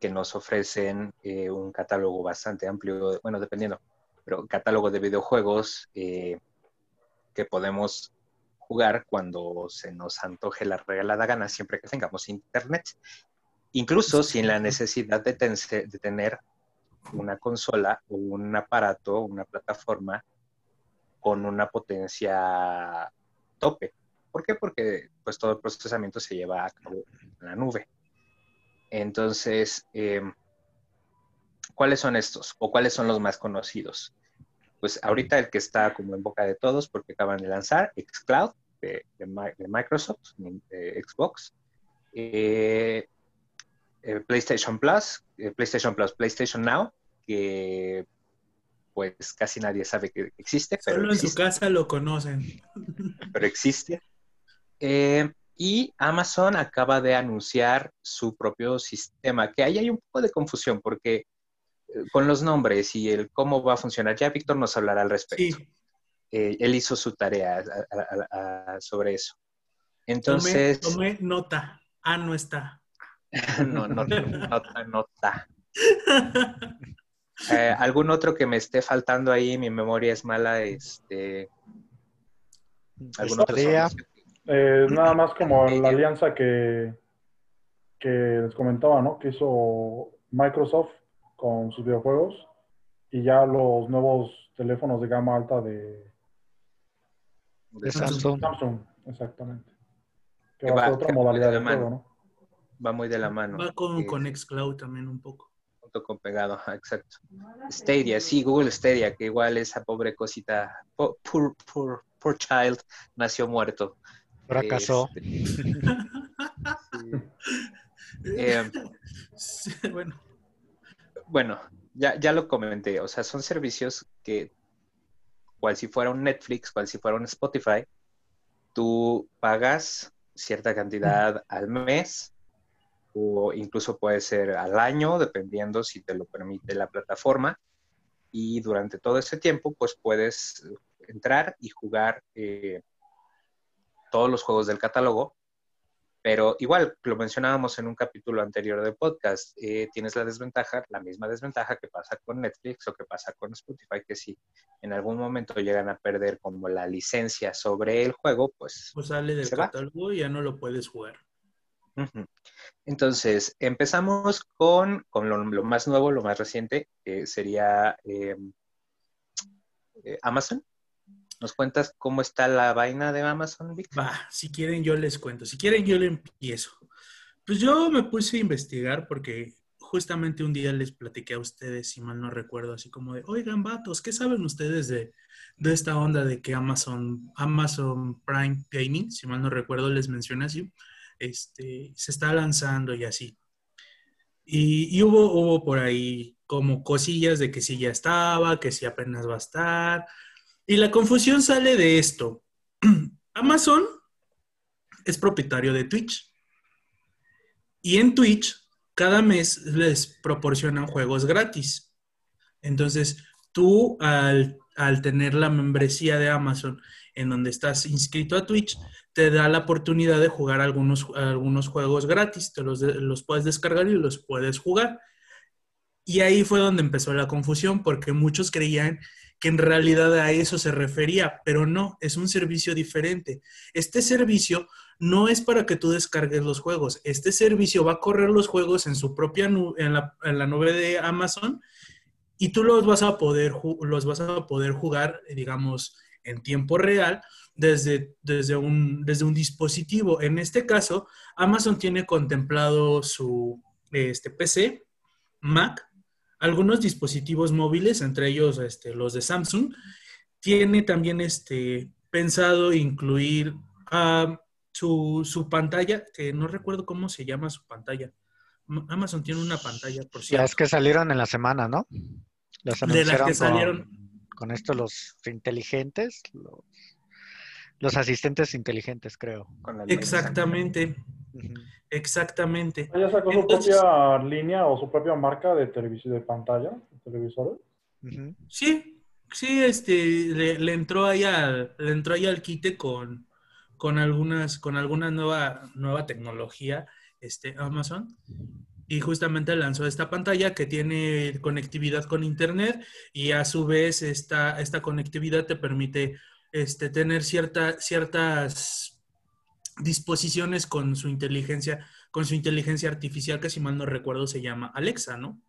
que nos ofrecen un catálogo bastante amplio, bueno, dependiendo, pero catálogo de videojuegos eh, que podemos jugar cuando se nos antoje la regalada gana, siempre que tengamos internet. Incluso sin la necesidad de, de tener una consola o un aparato, una plataforma con una potencia tope. ¿Por qué? Porque pues todo el procesamiento se lleva a cabo en la nube. Entonces, eh, ¿cuáles son estos? ¿O cuáles son los más conocidos? Pues ahorita el que está como en boca de todos porque acaban de lanzar Xcloud de, Microsoft, de Xbox, eh, eh, PlayStation Plus, eh, PlayStation Plus, PlayStation Now, que pues casi nadie sabe que existe. Pero Solo en su casa lo conocen. Pero existe. y Amazon acaba de anunciar su propio sistema, que ahí hay un poco de confusión porque con los nombres y el cómo va a funcionar, ya Víctor nos hablará al respecto. Eh, él hizo su tarea sobre eso. Entonces. Tomé, nota. Ah, no está. no, no, nota, nota. Eh, ¿Algún otro que me esté faltando ahí? Mi memoria es mala. Este, ¿algún otro eh, nada más como la alianza que, que les comentaba, ¿no? Que hizo Microsoft con sus videojuegos y ya los nuevos teléfonos de gama alta de, de Samsung. Samsung. exactamente. Que va, a otra modalidad de, juego, ¿no? Va muy de la mano. Va con, con Xcloud también un poco. Junto con pegado, exacto. Stadia, sí, Google Stadia, que igual esa pobre cosita, poor, poor, poor child, nació muerto. Fracasó. Este, eh, bueno bueno, ya, ya lo comenté, o sea, son servicios que, cual si fuera un Netflix, cual si fuera un Spotify, tú pagas cierta cantidad al mes o incluso puede ser al año, dependiendo si te lo permite la plataforma. Y durante todo ese tiempo, pues puedes entrar y jugar eh, todos los juegos del catálogo pero igual, lo mencionábamos en un capítulo anterior del podcast, eh, tienes la desventaja, la misma desventaja que pasa con Netflix o que pasa con Spotify, que si en algún momento llegan a perder como la licencia sobre el juego, pues... Pues sale del catálogo y ya no lo puedes jugar. Entonces, empezamos con, con lo, más nuevo, lo más reciente, que sería em, eh, Amazon. ¿Nos cuentas cómo está la vaina de Amazon, Va, si quieren yo les cuento. Si quieren yo le empiezo. Pues yo me puse a investigar porque justamente un día les platiqué a ustedes, si mal no recuerdo, así como de, oigan, vatos, ¿qué saben ustedes de, esta onda de que Amazon, Amazon Prime Gaming, si mal no recuerdo, les mencioné así, este, se está lanzando y así. Y, hubo, hubo por ahí como cosillas de que si ya estaba, que si apenas va a estar. Y la confusión sale de esto. Amazon es propietario de Twitch. Y en Twitch, cada mes les proporcionan juegos gratis. Entonces, tú al, tener la membresía de Amazon en donde estás inscrito a Twitch, te da la oportunidad de jugar algunos, algunos juegos gratis. Te los, los puedes descargar y los puedes jugar. Y ahí fue donde empezó la confusión, porque muchos creían que en realidad a eso se refería, pero no, es un servicio diferente. Este servicio no es para que tú descargues los juegos. Este servicio va a correr los juegos en su propia nube, en la, nube de Amazon y tú los vas a poder, los vas a poder jugar, digamos, en tiempo real desde, desde, un, desde un dispositivo. En este caso, Amazon tiene contemplado su este, PC, Mac, algunos dispositivos móviles, entre ellos este, los de Samsung. Tiene también este, pensado incluir a su, pantalla, que no recuerdo cómo se llama su pantalla. Amazon tiene una pantalla, por cierto. Las que salieron en la semana, ¿no? Las de las que salieron. Con, esto los inteligentes, los, asistentes inteligentes, creo. Exactamente. Exactamente. ¿Ella sacó su propia línea o su propia marca de televisión de pantalla, de televisores? Sí, sí, este, le, entró ahí al, le entró ahí al quite con, con algunas, con alguna nueva, nueva tecnología, este, Amazon. Y justamente lanzó esta pantalla que tiene conectividad con Internet y a su vez esta, esta conectividad te permite este, tener cierta, ciertas disposiciones con su inteligencia, con su inteligencia artificial, que si mal no recuerdo se llama Alexa, ¿no?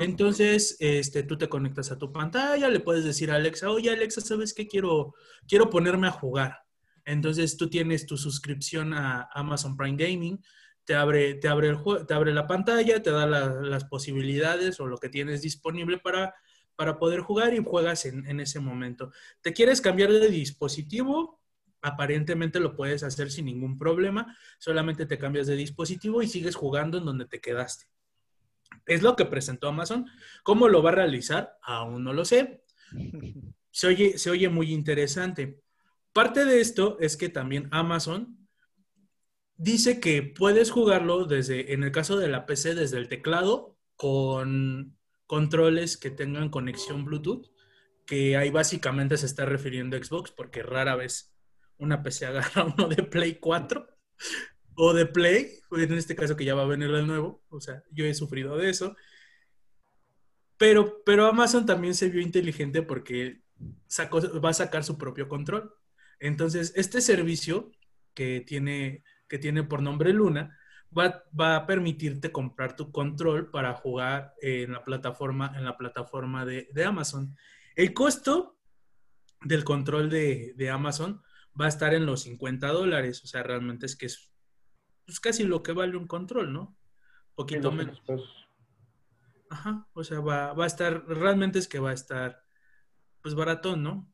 Entonces, este, tú te conectas a tu pantalla, le puedes decir a Alexa, oye Alexa, ¿sabes qué? Quiero, quiero ponerme a jugar. Entonces tú tienes tu suscripción a Amazon Prime Gaming, te abre, te abre, el te abre la pantalla, te da las posibilidades o lo que tienes disponible para, para poder jugar y juegas en, en ese momento. ¿Te quieres cambiar de dispositivo? Aparentemente lo puedes hacer sin ningún problema, solamente te cambias de dispositivo y sigues jugando en donde te quedaste. Es lo que presentó Amazon. ¿Cómo lo va a realizar? Aún no lo sé. Se oye, se oye muy interesante. Parte de esto es que también Amazon dice que puedes jugarlo desde, en el caso de la PC, desde el teclado con controles que tengan conexión Bluetooth, que ahí básicamente se está refiriendo a Xbox, porque rara vez una PC agarra uno de Play 4 o de Play, en este caso que ya va a venir el nuevo, o sea, yo he sufrido de eso. Pero, pero Amazon también se vio inteligente porque sacó, va a sacar su propio control. Entonces, este servicio que tiene, que tiene por nombre Luna va, a permitirte comprar tu control para jugar en la plataforma, en la plataforma de, Amazon. El costo del control de, Amazon va a estar en los 50 dólares. O sea, realmente es que es pues, casi lo que vale un control, ¿no? Poquito menos. Ajá, o sea, va, a estar, realmente es que va a estar, pues baratón, ¿no?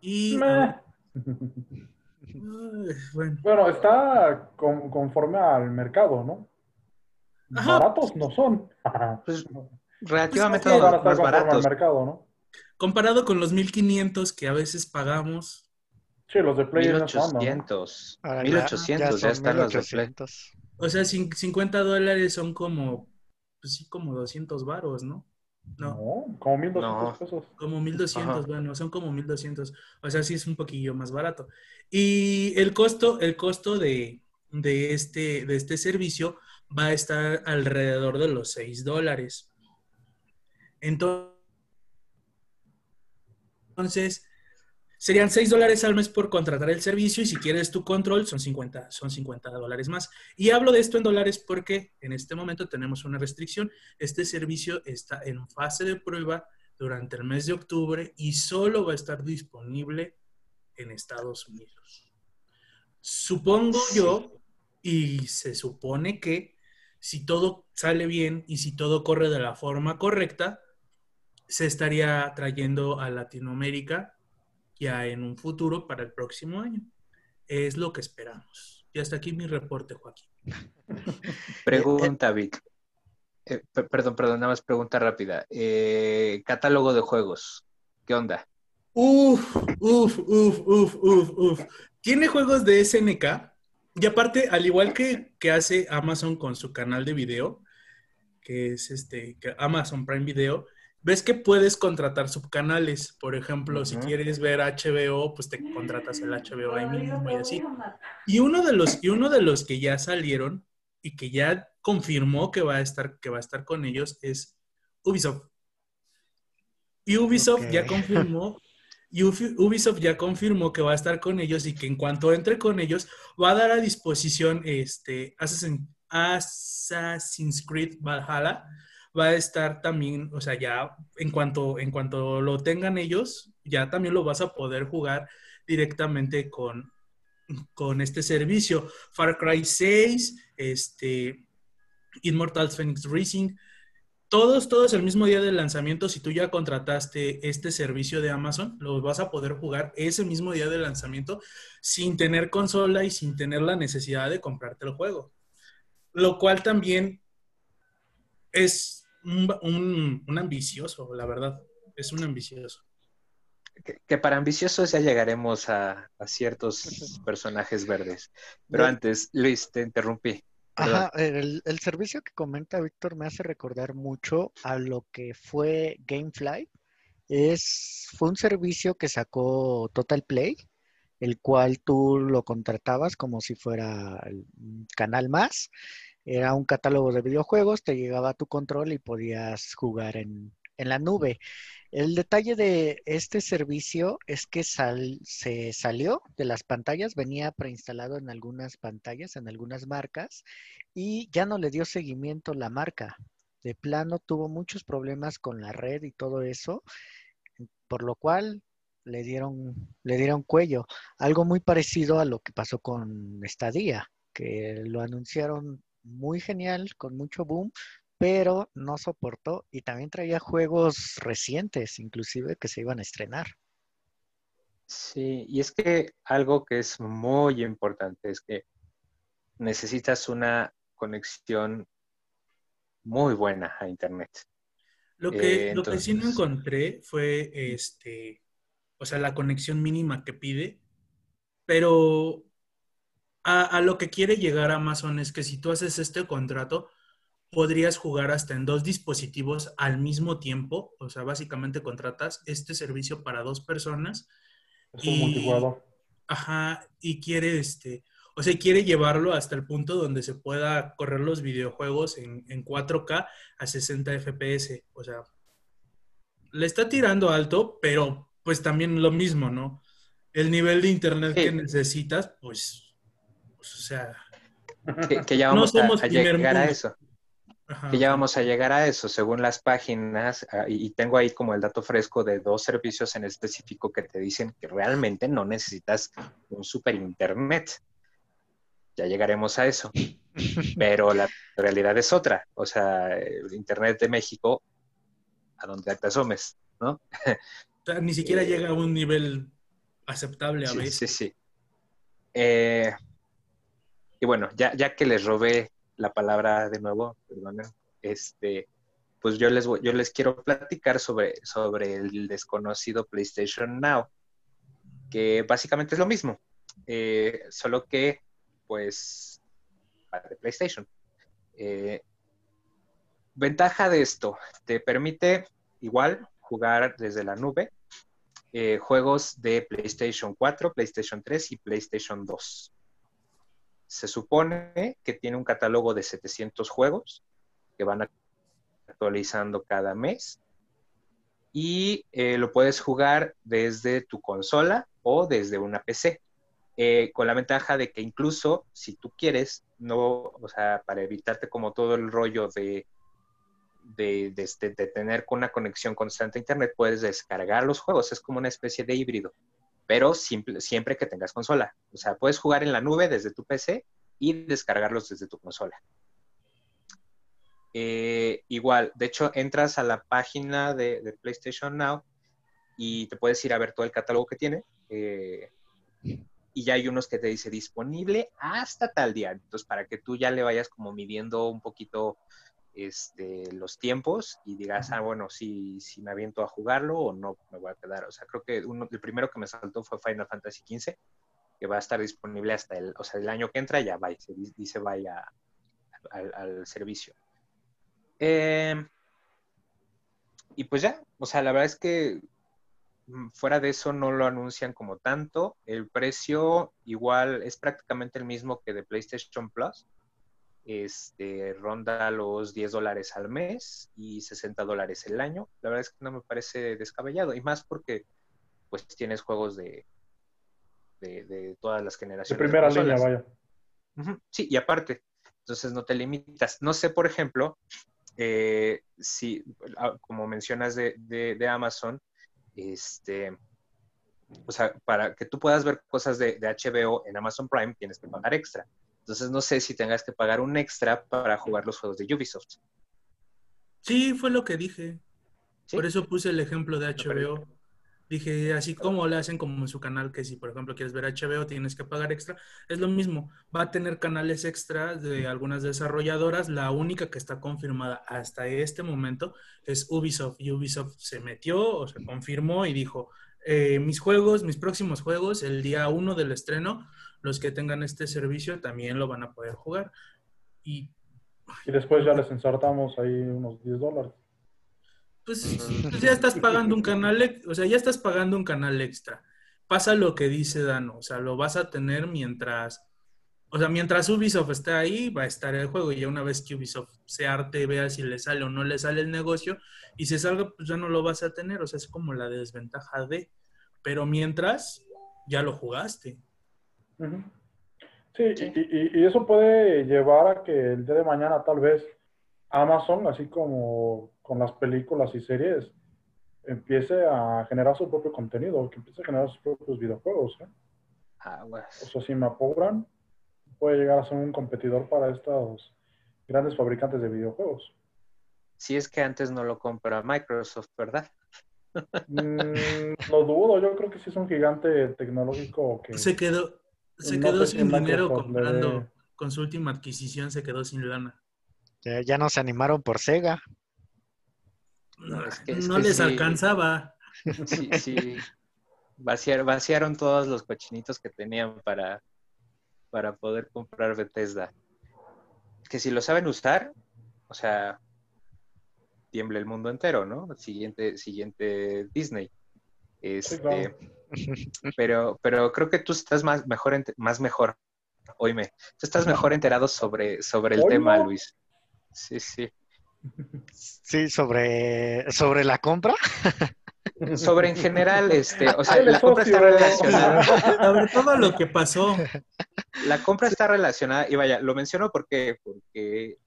Y bueno. está conforme al mercado, ¿no? Baratos no son. Pues, relativamente más baratos. mercado, ¿no? Comparado con los 1500 que a veces pagamos. Sí, los de Play 1800. 1800 ya, están los de Play. O sea, 50 dólares son como, pues sí, como 200 varos, ¿no? No, como 1200 pesos. Como 1200, bueno, son como 1200. O sea, sí es un poquillo más barato. Y el costo, el costo de, este, de este servicio va a estar alrededor de los 6 dólares. Entonces, Serían 6 dólares al mes por contratar el servicio y si quieres tu control son 50, son 50 dólares más. Y hablo de esto en dólares porque en este momento tenemos una restricción. Este servicio está en fase de prueba durante el mes de octubre y solo va a estar disponible en Estados Unidos. Supongo yo, Y se supone que si todo sale bien y si todo corre de la forma correcta, se estaría trayendo a Latinoamérica ya en un futuro para el próximo año. Es lo que esperamos. Y hasta aquí mi reporte, Joaquín. Pregunta, Vic. Eh, perdón, perdón, nada más pregunta rápida. Eh, catálogo de juegos. ¿Qué onda? Uf, uf, uf, uf, uf, uf. Tiene juegos de SNK. Y aparte, al igual que, que hace Amazon con su canal de video, que es este Amazon Prime Video, ves que puedes contratar subcanales. Por ejemplo, si quieres ver HBO, pues te contratas el HBO ahí mismo y así. Y uno de los, y uno de los que ya salieron y que ya confirmó que va a estar, que va a estar con ellos es Ubisoft. Y Ubisoft ya confirmó, y Ubisoft ya confirmó que va a estar con ellos y que en cuanto entre con ellos va a dar a disposición este Assassin's Creed Valhalla va a estar también, o sea, ya en cuanto, en cuanto lo tengan ellos, ya también lo vas a poder jugar directamente con, con este servicio. Far Cry 6, este, Immortals Phoenix Racing, todos, todos el mismo día del lanzamiento, si tú ya contrataste este servicio de Amazon, lo vas a poder jugar ese mismo día del lanzamiento sin tener consola y sin tener la necesidad de comprarte el juego. Lo cual también es un, ambicioso, la verdad. Es un ambicioso. Que, para ambiciosos ya llegaremos a, ciertos personajes verdes. Pero antes, Luis, te interrumpí. Ajá, el, servicio que comenta Víctor me hace recordar mucho a lo que fue Gamefly. Es, fue un servicio que sacó Total Play, el cual tú lo contratabas como si fuera el canal más era un catálogo de videojuegos, te llegaba a tu control y podías jugar en, la nube. El detalle de este servicio es que se salió de las pantallas, venía preinstalado en algunas pantallas, en algunas marcas, y ya no le dio seguimiento la marca. De plano tuvo muchos problemas con la red y todo eso, por lo cual le dieron, le dieron cuello. Algo muy parecido a lo que pasó con Stadia, que lo anunciaron muy genial, con mucho boom, pero no soportó y también traía juegos recientes, inclusive, que se iban a estrenar. Sí, y es que algo que es muy importante es que necesitas una conexión muy buena a Internet. Lo que, lo que sí no encontré fue este, o sea, la conexión mínima que pide, pero a, lo que quiere llegar Amazon es que si tú haces este contrato, podrías jugar hasta en dos dispositivos al mismo tiempo. O sea, básicamente contratas este servicio para dos personas. Es un multijugador. Ajá, y quiere este, o sea, quiere llevarlo hasta el punto donde se pueda correr los videojuegos en, 4K a 60 FPS. O sea, le está tirando alto, pero pues también lo mismo, ¿no? El nivel de internet que necesitas, pues, o sea, que, ya vamos a, llegar a eso. que ya vamos a llegar a eso, según las páginas, ah, y tengo ahí como el dato fresco de dos servicios en específico que te dicen que realmente no necesitas un super internet. Ya llegaremos a eso. Pero la realidad es otra. O sea, el internet de México, a donde te asomes, ¿no? ni siquiera eh, llega a un nivel aceptable a veces. Sí, sí. Eh, y bueno, ya, ya que les robé la palabra de nuevo, este, pues yo les, yo les quiero platicar sobre, sobre el desconocido PlayStation Now, que básicamente es lo mismo, eh, solo que, pues, para PlayStation. Eh, ventaja de esto, te permite igual jugar desde la nube eh, juegos de PlayStation 4, PlayStation 3 y PlayStation 2 se supone que tiene un catálogo de 700 juegos que van actualizando cada mes y eh, lo puedes jugar desde tu consola o desde una PC. Eh, con la ventaja de que incluso si tú quieres, no, o sea, para evitarte como todo el rollo de, de, este, de tener una conexión constante a Internet, puedes descargar los juegos. Es como una especie de híbrido pero siempre que tengas consola. O sea, puedes jugar en la nube desde tu PC y descargarlos desde tu consola. Eh, igual, de hecho, entras a la página de, PlayStation Now y te puedes ir a ver todo el catálogo que tiene. Eh, y ya hay unos que te dice disponible hasta tal día. Entonces, para que tú ya le vayas como midiendo un poquito este, los tiempos y digas, ah, bueno, si, si me aviento a jugarlo o no me voy a quedar. O sea, creo que uno, el primero que me saltó fue Final Fantasy XV, que va a estar disponible hasta el, o sea, el año que entra ya va, se dice vaya al, servicio. Eh, y pues ya, o sea, la verdad es que mm, fuera de eso no lo anuncian como tanto. El precio igual es prácticamente el mismo que de PlayStation Plus este, ronda los 10 dólares al mes y 60 dólares el año. La verdad es que no me parece descabellado, y más porque pues tienes juegos de, de, todas las generaciones. De primera línea, vaya. Sí, y aparte, entonces no te limitas. No sé, por ejemplo, eh, si, ah, como mencionas de, de, Amazon, este, o sea, para que tú puedas ver cosas de, HBO en Amazon Prime, tienes que pagar extra. Entonces no sé si tengas que pagar un extra para jugar los juegos de Ubisoft. Sí, fue lo que dije. Por eso puse el ejemplo de HBO. Dije, así como le hacen como en su canal, que si por ejemplo quieres ver HBO tienes que pagar extra, es lo mismo. Va a tener canales extra de algunas desarrolladoras. La única que está confirmada hasta este momento es Ubisoft. Y Ubisoft se metió o se confirmó y dijo, eh, mis juegos, mis próximos juegos, el día uno del estreno, los que tengan este servicio también lo van a poder jugar. Y, y después ya les ensartamos ahí unos 10 dólares. Pues, pues, ya estás pagando un canal, o sea, ya estás pagando un canal extra. Pasa lo que dice Dano, o sea, lo vas a tener mientras, o sea, mientras Ubisoft esté ahí, va a estar el juego. Y ya una vez que Ubisoft se arte, vea si le sale o no le sale el negocio, y si salga, pues ya no lo vas a tener. O sea, es como la desventaja de. Pero mientras, ya lo jugaste. Sí, Y, eso puede llevar a que el día de mañana tal vez Amazon, así como con las películas y series, empiece a generar su propio contenido, que empiece a generar sus propios videojuegos. ¿eh? Ah, O sea, si me apuran, puede llegar a ser un competidor para estos grandes fabricantes de videojuegos. Si es que antes no lo compra Microsoft, ¿verdad? Mm, lo dudo, yo creo que sí es un gigante tecnológico que... Se quedó, se quedó sin dinero comprando, con su última adquisición se quedó sin lana. Ya, no se animaron por Sega. No, les alcanzaba. Sí, sí. vaciaron todos los cochinitos que tenían para, para poder comprar Bethesda. Que si lo saben usar, o sea, tiemble el mundo entero, ¿no? Siguiente, siguiente Disney. Este, pero, pero creo que tú estás más mejor, más mejor, oíme, tú estás mejor enterado sobre, sobre el tema, Luis. Sí, sí. Sí, sobre, sobre la compra. Sobre en general, este, o sea, la compra está relacionada. Sobre todo lo que pasó. La compra está relacionada, y vaya, lo menciono porque, porque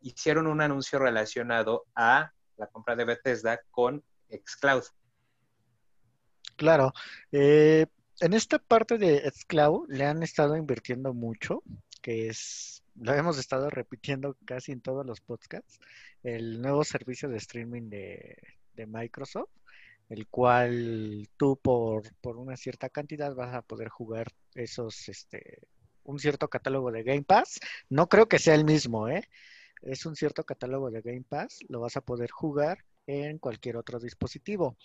hicieron un anuncio relacionado a la compra de Bethesda con Xcloud. Claro. Eh, en esta parte de Xcloud le han estado invirtiendo mucho, que es, lo hemos estado repitiendo casi en todos los podcasts, el nuevo servicio de streaming de, Microsoft, el cual tú por, por, una cierta cantidad vas a poder jugar esos, este, un cierto catálogo de Game Pass. No creo que sea el mismo, ¿eh? Es un cierto catálogo de Game Pass, lo vas a poder jugar en cualquier otro dispositivo.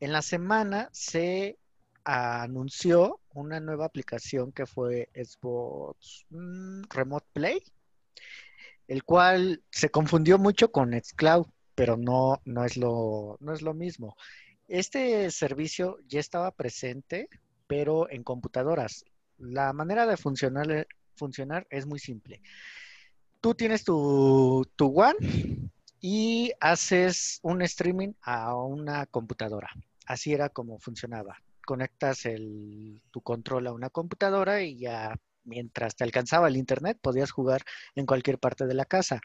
En la semana se anunció una nueva aplicación que fue Xbox mm, Remote Play, el cual se confundió mucho con Xcloud, pero no, no, es lo, no es lo mismo. Este servicio ya estaba presente, pero en computadoras. La manera de funcionar, funcionar es muy simple. Tú tienes tu, tu One y haces un streaming a una computadora. Así era como funcionaba. Conectas el, tu control a una computadora y ya mientras te alcanzaba el internet podías jugar en cualquier parte de la casa.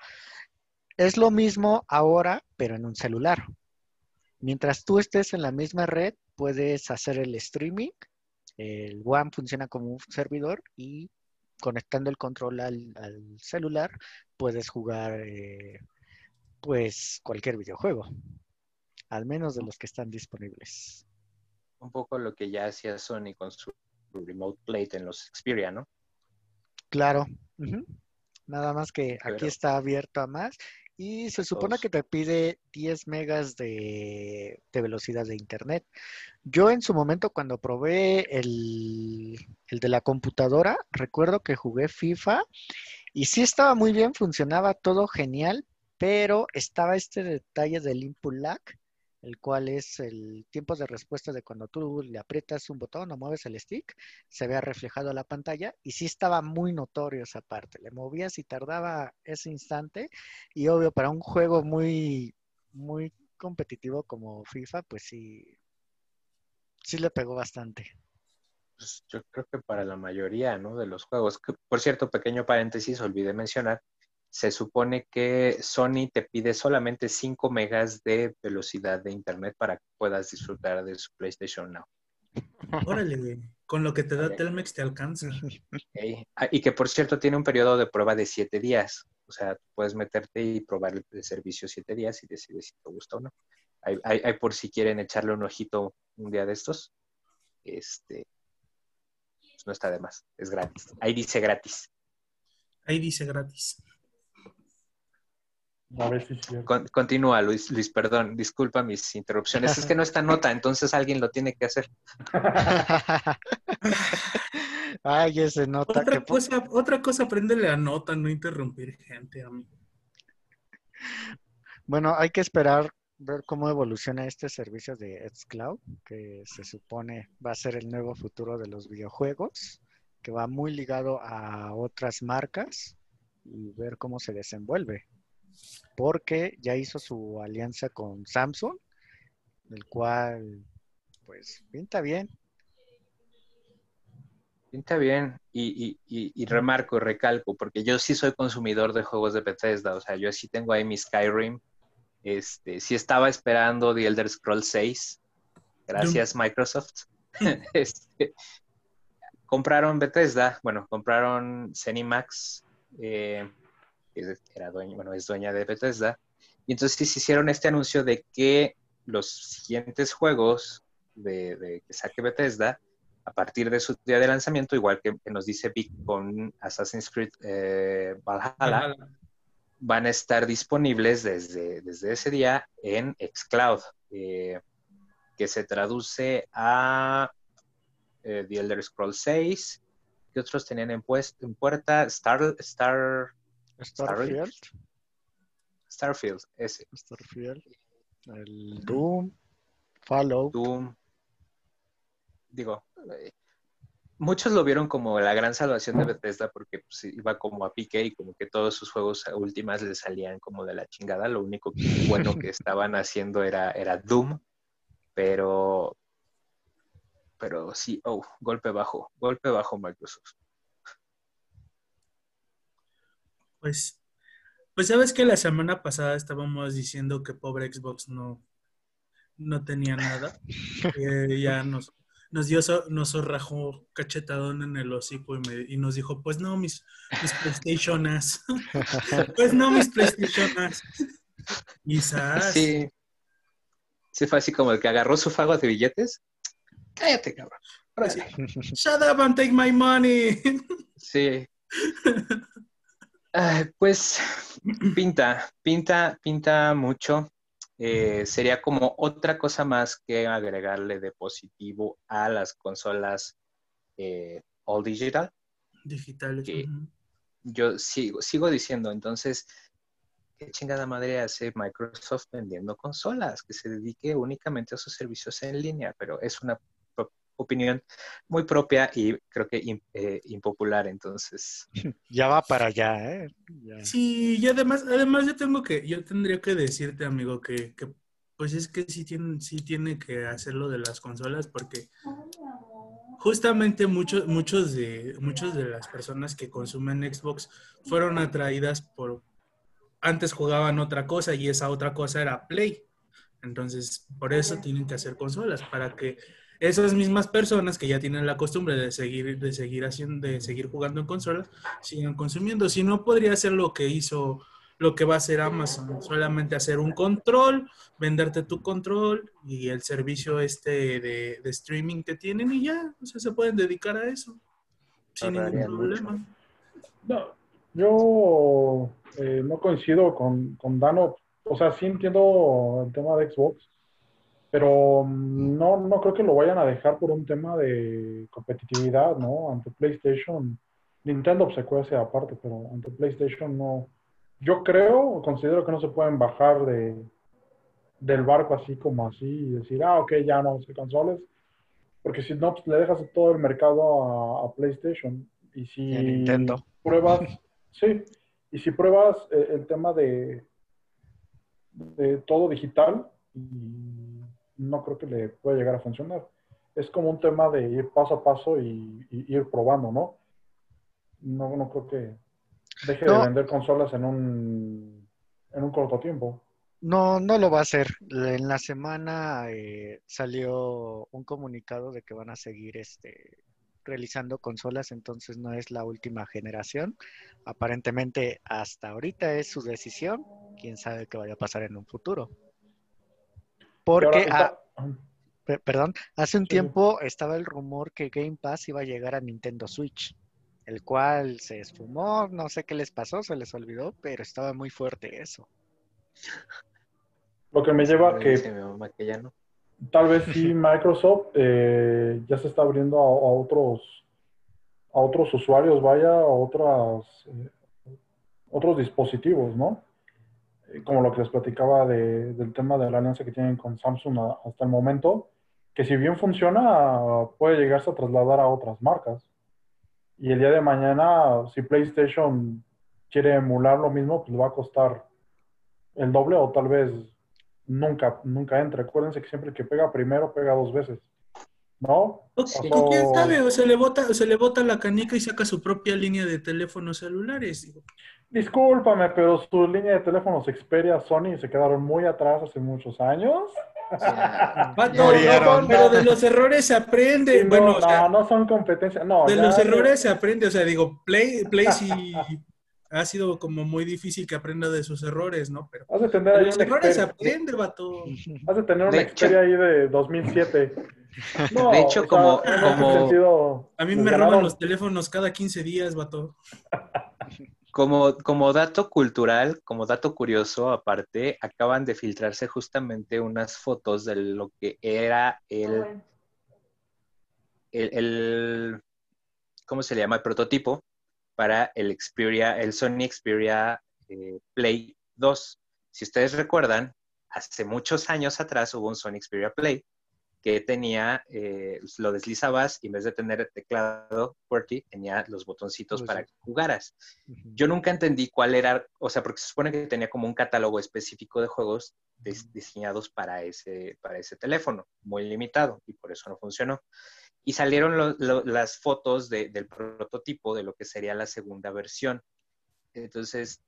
Es lo mismo ahora, pero en un celular. Mientras tú estés en la misma red, puedes hacer el streaming. El One funciona como un servidor y conectando el control al, celular, puedes jugar eh, pues cualquier videojuego, al menos de los que están disponibles. Un poco lo que ya hacía Sony con su Remote Plate en los Xperia, ¿no? Claro. Nada más que aquí está abierto a más y se supone que te pide 10 megas de, velocidad de internet. Yo en su momento cuando probé el, el, de la computadora, recuerdo que jugué FIFA y sí estaba muy bien, funcionaba todo genial, pero estaba este detalle del input lag el cual es el tiempo de respuesta de cuando tú le aprietas un botón o mueves el stick, se vea reflejado en la pantalla y sí estaba muy notorio esa parte. Le movías y tardaba ese instante y obvio para un juego muy, muy competitivo como FIFA, pues sí, sí le pegó bastante. Pues yo creo que para la mayoría, ¿no? De los juegos. por cierto, pequeño paréntesis, olvidé mencionar se supone que Sony te pide solamente 5 megas de velocidad de internet para que puedas disfrutar de su PlayStation Now. Órale, con lo que te da Telmex te alcanza. Ah, y que por cierto tiene un periodo de prueba de 7 días. O sea, puedes meterte y probar el, servicio 7 días y decides si te gusta o no. Hay, por si quieren echarle un ojito un día de estos. Este, pues no está de más, es gratis. Ahí dice gratis. Ahí dice gratis. Continúa, Luis, Luis, perdón, disculpa mis interrupciones. Es que no está nota, entonces alguien lo tiene que hacer. Ay, ese nota. Otra, cosa, otra cosa, a nota, no interrumpir gente, amigo. Bueno, hay que esperar ver cómo evoluciona este servicio de Xcloud, que se supone va a ser el nuevo futuro de los videojuegos, que va muy ligado a otras marcas y ver cómo se desenvuelve porque ya hizo su alianza con Samsung, el cual, pues, pinta bien. Pinta bien y, y, y, remarco, recalco, porque yo sí soy consumidor de juegos de Bethesda, o sea, yo sí tengo ahí mi Skyrim, este, sí estaba esperando The Elder Scrolls 6, gracias Microsoft. este, compraron Bethesda, bueno, compraron Cenimax, eh, era dueña, bueno, es dueña de Bethesda. Y entonces hicieron este anuncio de que los siguientes juegos de, que saque Bethesda, a partir de su día de lanzamiento, igual que, nos dice Vic con Assassin's Creed eh, Valhalla, van a estar disponibles desde, desde ese día en Xcloud, eh, que se traduce a eh, The Elder Scrolls 6, que otros tenían en, en puerta, Star, Star Starfield. Starfield, ese. Starfield. El Doom. Fallout. Doom. Digo, eh, muchos lo vieron como la gran salvación de Bethesda porque pues, iba como a pique y como que todos sus juegos últimas le salían como de la chingada. Lo único bueno que estaban haciendo era, era Doom, pero, pero sí, oh, golpe bajo, golpe bajo Microsoft. Pues, pues sabes que la semana pasada estábamos diciendo que pobre Xbox no, no tenía nada. ya nos, nos dio, nos rajó cachetadón en el hocico y, nos dijo, pues no, mis, mis PlayStationas. pues no, mis PlayStationas. Quizás. Sí. Sí, fue así como el que agarró su fago de billetes. Cállate, cabrón. Shut up and take my money. Sí. pues pinta, pinta, pinta mucho. Eh, sería como otra cosa más que agregarle de positivo a las consolas eh, all digital. Digitales. Yo sigo, sigo diciendo, entonces, ¿qué chingada madre hace Microsoft vendiendo consolas? Que se dedique únicamente a sus servicios en línea, pero es una opinión muy propia y creo que eh, impopular, entonces. Ya va para allá, ¿eh? Sí, y además, además yo tengo que, yo tendría que decirte, amigo, que, pues es que sí tiene, sí tiene que hacerlo de las consolas porque justamente muchos, muchos de, muchos de las personas que consumen Xbox fueron atraídas por, antes jugaban otra cosa y esa otra cosa era Play. Entonces, por eso tienen que hacer consolas, para que esas mismas personas que ya tienen la costumbre de seguir, de seguir haciendo, de seguir jugando en consolas, sigan consumiendo. Si no, podría ser lo que hizo, lo que va a hacer Amazon, solamente hacer un control, venderte tu control y el servicio este de, streaming que tienen y ya, o sea, se pueden dedicar a eso sin ningún problema. No, yo eh, no coincido con, con Dano, o sea, sí entiendo el tema de Xbox, pero mm, no, no creo que lo vayan a dejar por un tema de competitividad, ¿no? Ante PlayStation, Nintendo pues, se cuece aparte, pero ante PlayStation no. Yo creo, considero que no se pueden bajar de, del barco así como así y decir, ah, ok, ya no se consoles, porque si no, pues le dejas todo el mercado a, PlayStation. Y si Nintendo. pruebas, sí, y si pruebas eh, el tema de, de todo digital, y no creo que le pueda llegar a funcionar. Es como un tema de ir paso a paso y, ir probando, ¿no? No, no creo que deje de vender consolas en un, en un corto tiempo. No, no lo va a hacer. En la semana eh, salió un comunicado de que van a seguir este, realizando consolas, entonces no es la última generación. Aparentemente hasta ahorita es su decisión. Quién sabe qué vaya a pasar en un futuro. Porque, perdón, hace un tiempo estaba el rumor que Game Pass iba a llegar a Nintendo Switch, el cual se esfumó, no sé qué les pasó, se les olvidó, pero estaba muy fuerte eso. Lo que me lleva a que, tal vez sí Microsoft eh, ya se está abriendo a, otros a otros usuarios, vaya, a otras eh, otros dispositivos, ¿no? Como lo que les platicaba del tema de la alianza que tienen con Samsung hasta el momento, que si bien funciona, puede llegarse a trasladar a otras marcas. Y el día de mañana, si PlayStation quiere emular lo mismo, pues va a costar el doble o tal vez nunca, nunca entre. Acuérdense que siempre que pega primero, pega dos veces. ¿No? ¿Quién sabe? O se le bota, se le bota la canica y saca su propia línea de teléfonos celulares. Discúlpame, pero su línea de teléfonos Xperia Sony se quedaron muy atrás hace muchos años. pero de los errores se aprende. no, bueno, no, son competencias. No, de los errores se aprende. O sea, digo, Play, Play sí ha sido como muy difícil que aprenda de sus errores, ¿no? Pero has de tener de los errores se aprende, vato. Has de tener una Xperia ahí de 2007. de hecho, como, como... A mí me roban los teléfonos cada 15 días, vato. Como, como dato cultural, como dato curioso, aparte, acaban de filtrarse justamente unas fotos de lo que era el, el, ¿cómo se le llama? El prototipo para el Xperia, el Sony Xperia eh, Play 2. Si ustedes recuerdan, hace muchos años atrás hubo un Sony Xperia Play que tenía, eh, lo deslizabas y en vez de tener teclado QWERTY, tenía los botoncitos para que jugaras. Yo nunca entendí cuál era, o sea, porque se supone que tenía como un catálogo específico de juegos diseñados para ese, para ese teléfono, muy limitado, y por eso no funcionó. Y salieron las fotos del prototipo de lo que sería la segunda versión. Entonces,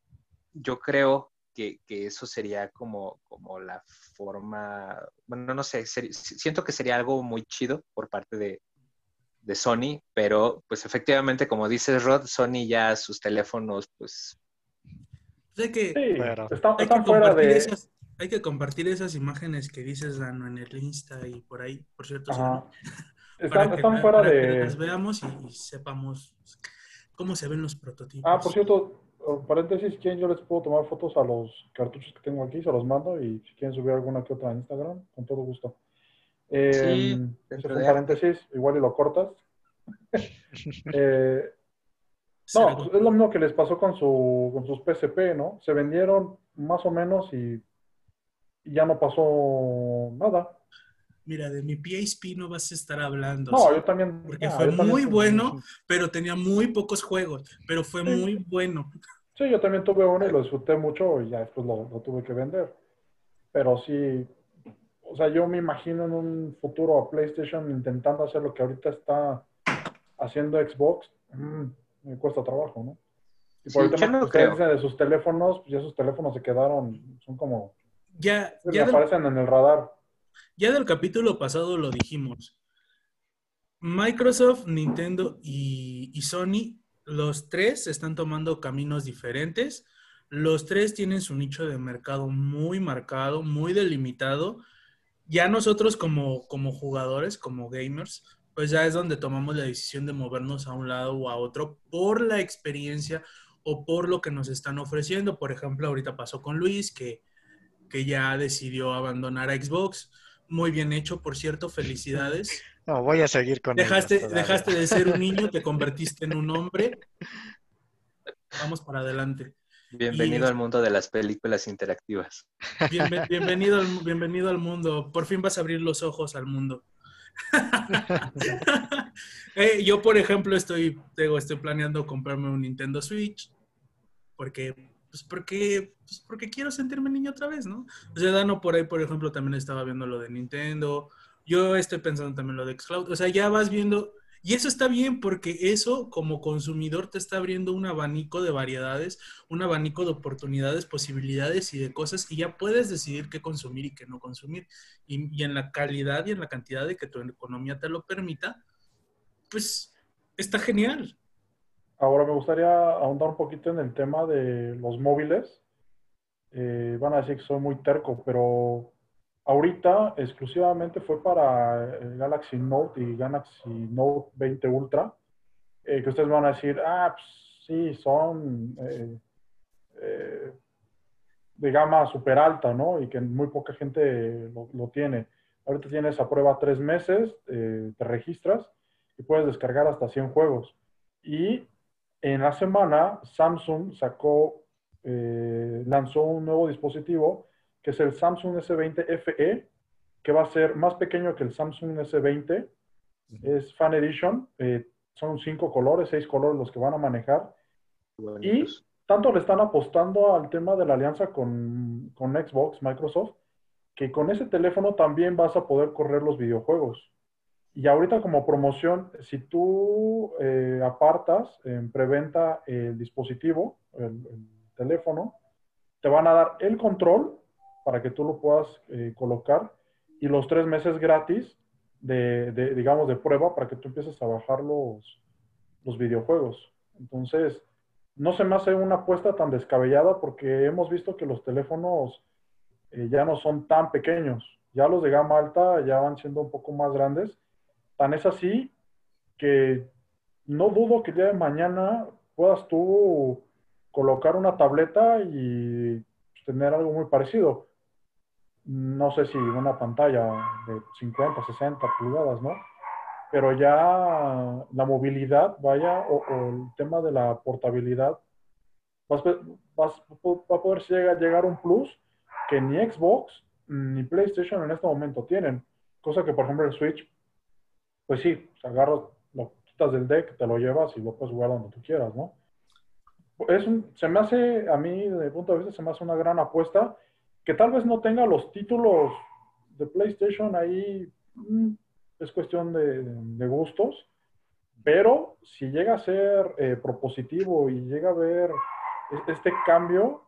yo creo que, eso sería como, como la forma, bueno, no sé, siento que sería algo muy chido por parte de, Sony, pero pues efectivamente, como dices Rod, Sony ya sus teléfonos, pues... Sé que, hay, que fuera de... esas, hay que compartir esas imágenes que dices, Dano, en el Insta y por ahí, por cierto. Están, fuera de... Que las veamos y sepamos cómo se ven los prototipos. Ah, por cierto, paréntesis, ¿quién yo les puedo tomar fotos a los cartuchos que tengo aquí? Se los mando y si quieren subir alguna que otra en Instagram, con todo gusto. Eh, sí, ese fue un paréntesis, igual y lo cortas. eh, no, pues es lo mismo que les pasó con, su, con sus PSP, ¿no? Se vendieron más o menos y, y ya no pasó nada. Mira, de mi PSP no vas a estar hablando. No, yo también. Porque fue muy bueno, pero tenía muy pocos juegos, pero fue muy bueno. Sí, yo también tuve uno y lo disfruté mucho y ya después lo, tuve que vender. Pero sí, o sea, yo me imagino en un futuro a PlayStation intentando hacer lo que ahorita está haciendo Xbox. Mm, me cuesta trabajo, ¿no? Y por el tema que de sus teléfonos, pues ya sus teléfonos se quedaron, son como... Ya, ya aparecen en el radar ya del capítulo pasado lo dijimos. Microsoft, Nintendo y, Sony, los tres están tomando caminos diferentes. Los tres tienen su nicho de mercado muy marcado, muy delimitado. Ya nosotros como, como jugadores, como gamers, pues ya es donde tomamos la decisión de movernos a un lado o a otro por la experiencia o por lo que nos están ofreciendo. Por ejemplo, ahorita pasó con Luis, que, que ya decidió abandonar a Xbox. Muy bien hecho, por cierto, felicidades. No, voy a seguir con dejaste, dejaste de ser un niño, te convertiste en un hombre. Vamos para adelante. Bienvenido al mundo de las películas interactivas. bienvenido, al, bienvenido al mundo. Por fin vas a abrir los ojos al mundo. Eh, yo, por ejemplo, estoy, estoy planeando comprarme un Nintendo Switch porque, pues porque, pues porque quiero sentirme niño otra vez, ¿no? O sea, Dano por ahí, por ejemplo, también estaba viendo lo de Nintendo. Yo estoy pensando también lo de Xcloud. O sea, ya vas viendo y eso está bien porque eso como consumidor te está abriendo un abanico de variedades, un abanico de oportunidades, posibilidades y de cosas y ya puedes decidir qué consumir y qué no consumir. Y, en la calidad y en la cantidad de que tu economía te lo permita, pues está genial. Ahora me gustaría ahondar un poquito en el tema de los móviles. Eh, van a decir que soy muy terco, pero Ahorita exclusivamente fue para el Galaxy Note y Galaxy Note 20 Ultra, eh, que ustedes van a decir, ah, pues, sí, son eh, eh, de gama súper alta, ¿no? Y que muy poca gente lo, tiene. Ahorita tienes a prueba tres meses, te registras y puedes descargar hasta 100 juegos. Y en la semana, Samsung sacó, lanzó un nuevo dispositivo que es el Samsung S20 FE, que va a ser más pequeño que el Samsung S20. Es Fan Edition. Eh, son cinco colores, seis colores los que van a manejar. Y tanto le están apostando al tema de la alianza con, Xbox, Microsoft, que con ese teléfono también vas a poder correr los videojuegos. Y ahorita como promoción, si tú eh, apartas en preventa el dispositivo, el, teléfono, te van a dar el control para que tú lo puedas eh, colocar y los tres meses gratis de, digamos, de prueba para que tú empieces a bajar los, los videojuegos. Entonces, no se me hace una apuesta tan descabellada porque hemos visto que los teléfonos eh, ya no son tan pequeños. Ya los de gama alta ya van siendo un poco más grandes. Tan es así que no dudo que el día de mañana puedas tú colocar una tableta y tener algo muy parecido no sé si una pantalla de 50, 60 pulgadas, ¿no? Pero ya la movilidad, vaya, o, el tema de la portabilidad, vas, va a poder llegar, llegar un plus que ni Xbox ni PlayStation en este momento tienen. Cosa que, por ejemplo, el Switch, pues sí, agarras, lo quitas del deck, te lo llevas y lo puedes jugar donde tú quieras, ¿no? Es se me hace, a mí, desde mi punto de vista, se me hace una gran apuesta que tal vez no tenga los títulos de PlayStation ahí, mm, es cuestión de, gustos, pero si llega a ser eh, propositivo y llega a ver este cambio,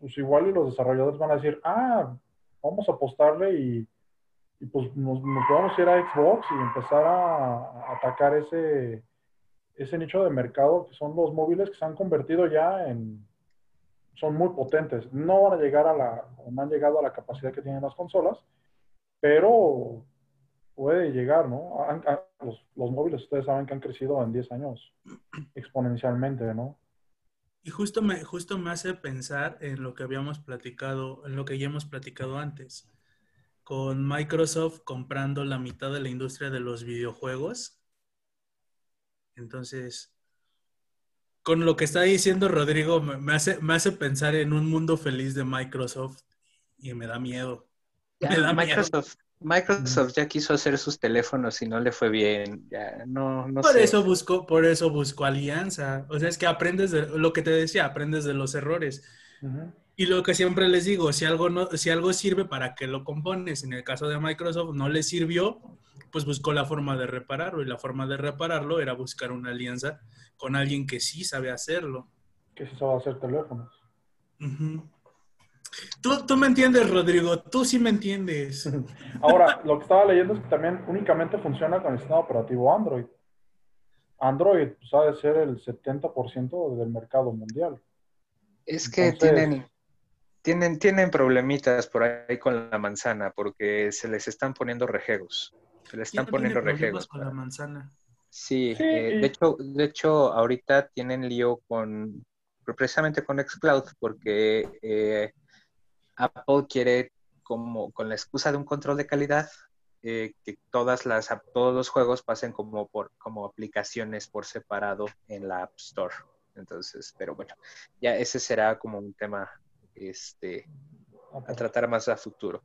pues igual y los desarrolladores van a decir, ah, vamos a apostarle y, pues nos, nos, podemos ir a Xbox y empezar a, atacar ese, ese nicho de mercado que son los móviles que se han convertido ya en, son muy potentes. No van a llegar a la, no han llegado a la capacidad que tienen las consolas, pero puede llegar, ¿no? los, móviles, ustedes saben que han crecido en 10 años exponencialmente, ¿no? Y justo me, justo me hace pensar en lo que habíamos platicado, en lo que ya hemos platicado antes, con Microsoft comprando la mitad de la industria de los videojuegos. Entonces, con lo que está diciendo Rodrigo, me hace, me hace pensar en un mundo feliz de Microsoft y me da miedo. Microsoft, Microsoft ya quiso hacer sus teléfonos y no le fue bien. Ya, no, no por eso buscó, por eso buscó alianza. O sea, es que aprendes de lo que te decía, aprendes de los errores. Y lo que siempre les digo, si algo no, si algo sirve, ¿para que lo compones? En el caso de Microsoft no le sirvió, pues buscó la forma de repararlo. Y la forma de repararlo era buscar una alianza con alguien que sí sabe hacerlo. Que sí sabe hacer teléfonos. Tú, tú me entiendes, Rodrigo, tú sí me entiendes. Ahora, lo que estaba leyendo es que también únicamente funciona con el sistema operativo Android. Android pues, ha de ser el 70% del mercado mundial. Es que tienen, tienen, tienen problemitas por ahí con la manzana porque se les están poniendo rejegos. Se les están poniendo rejegos. con la manzana. Sí, eh, de, hecho, de hecho, ahorita tienen lío con, precisamente con Xcloud, porque eh, Apple quiere, como con la excusa de un control de calidad, eh, que todas las, todos los juegos pasen como, por, como aplicaciones por separado en la App Store. Entonces, pero bueno, ya ese será como un tema este, a tratar más a futuro.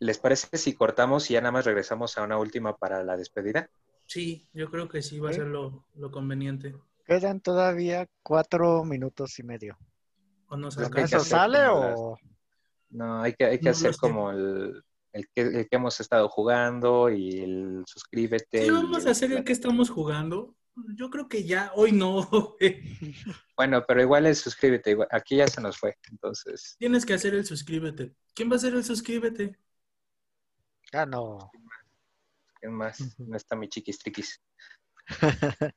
¿Les parece si cortamos y ya nada más regresamos a una última para la despedida? Sí, yo creo que sí va a ser lo, conveniente. Quedan todavía cuatro minutos y medio. ¿O no ¿Eso sale o...? No, hay que, hay que hacer como el, el que, hemos estado jugando y el suscríbete. ¿Qué vamos a hacer el que estamos jugando? Yo creo que ya, hoy no. bueno, pero igual el suscríbete, aquí ya se nos fue, entonces. Tienes que hacer el suscríbete. ¿Quién va a hacer el suscríbete? Ah, no. ¿Quién más? No está mi chiquis triquis.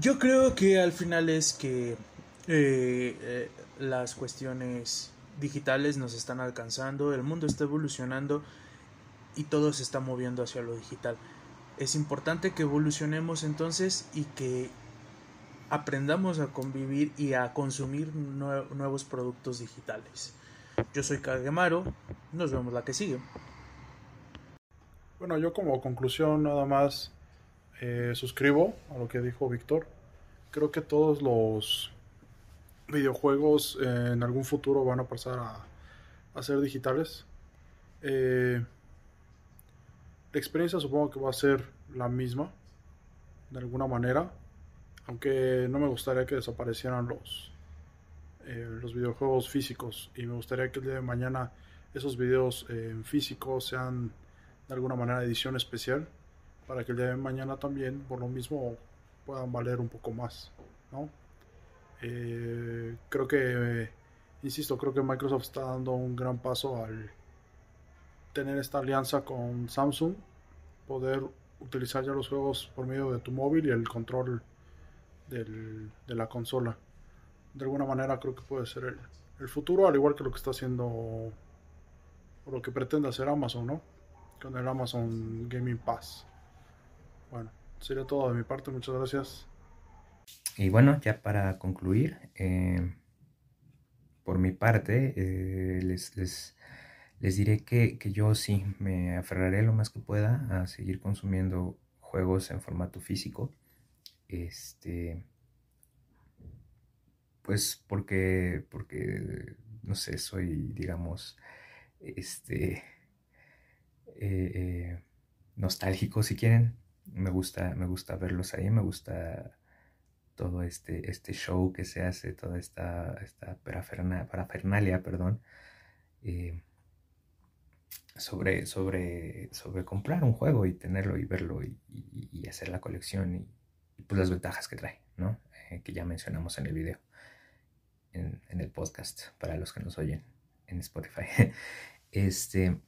Yo creo que al final es que eh, eh, las cuestiones digitales nos están alcanzando, el mundo está evolucionando y todo se está moviendo hacia lo digital. Es importante que evolucionemos entonces y que aprendamos a convivir y a consumir nuevos productos digitales. Yo soy Kagemaro, nos vemos la que sigue. Bueno, yo como conclusión nada más eh, suscribo a lo que dijo Víctor. Creo que todos los videojuegos eh, en algún futuro van a pasar a, ser digitales. Eh, la experiencia supongo que va a ser la misma, de alguna manera. Aunque no me gustaría que desaparecieran los, los videojuegos físicos. Y me gustaría que el día de mañana esos videos en físico sean de alguna manera edición especial para que el día de mañana también, por lo mismo, puedan valer un poco más, ¿no? Eh, creo que, insisto, creo que Microsoft está dando un gran paso al tener esta alianza con Samsung, poder utilizar ya los juegos por medio de tu móvil y el control de la consola. De alguna manera creo que puede ser el, el futuro, al igual que lo que está haciendo o lo que pretende hacer Amazon, ¿no? Con el Amazon Gaming Pass. Bueno, sería todo de mi parte, muchas gracias. Y bueno, ya para concluir, eh, por mi parte, eh, les, les, diré que, yo sí me aferraré lo más que pueda a seguir consumiendo juegos en formato físico. Este. Pues porque. porque. no sé, soy, digamos. Este. Eh, nostálgico si quieren me gusta, me gusta verlos ahí, me gusta todo este, este show que se hace, toda esta, esta parafernalia, perdón, eh, sobre, sobre, sobre comprar un juego y tenerlo y verlo y, hacer la colección y, pues las ventajas que trae, ¿no? Eh, que ya mencionamos en el video, en, en el podcast, para los que nos oyen en Spotify. este,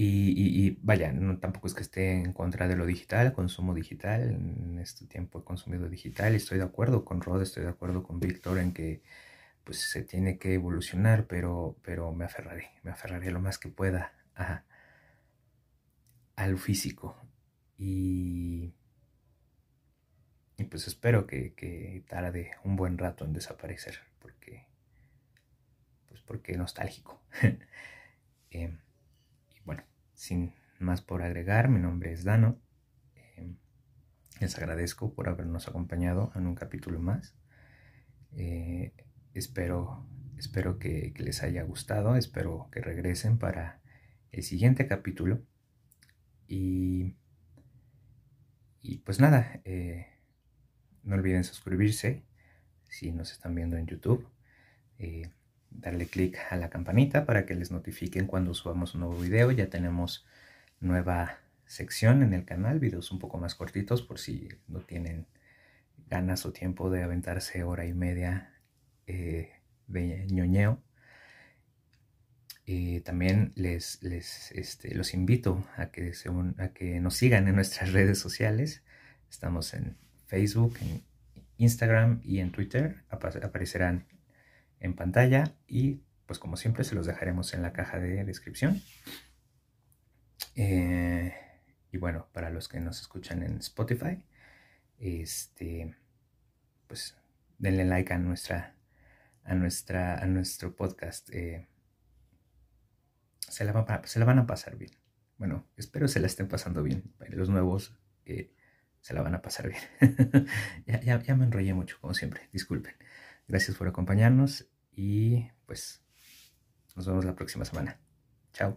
y, vaya, no, tampoco es que esté en contra de lo digital, consumo digital. En este tiempo he consumido digital y estoy de acuerdo con Rod, estoy de acuerdo con Víctor en que pues se tiene que evolucionar, pero, pero me aferraré, me aferraré lo más que pueda a, lo físico. Y, y pues espero que, que tarde un buen rato en desaparecer, porque, pues porque nostálgico. Em, bueno, sin más por agregar, mi nombre es Dano. Eh, les agradezco por habernos acompañado en un capítulo más. Eh, espero espero que, les haya gustado, espero que regresen para el siguiente capítulo. Y, y pues nada, eh, no olviden suscribirse si nos están viendo en YouTube darle clic a la campanita para que les notifiquen cuando subamos un nuevo video. Ya tenemos nueva sección en el canal, videos un poco más cortitos por si no tienen ganas o tiempo de aventarse hora y media eh, de ñoñeo. Y también les, este, los invito a que, a que nos sigan en nuestras redes sociales. Estamos en Facebook, en Instagram y en Twitter. aparecerán en pantalla y pues como siempre se los dejaremos en la caja de descripción. Eh, y bueno, para los que nos escuchan en Spotify, este, pues denle like a nuestra, a nuestra, a nuestro podcast. Eh, se, la se, la van a pasar bien. Bueno, espero se la estén pasando bien. Los nuevos eh, se la van a pasar bien. ya, ya me enrollé mucho, como siempre. Disculpen. Gracias por acompañarnos y pues nos vemos la próxima semana. Chao.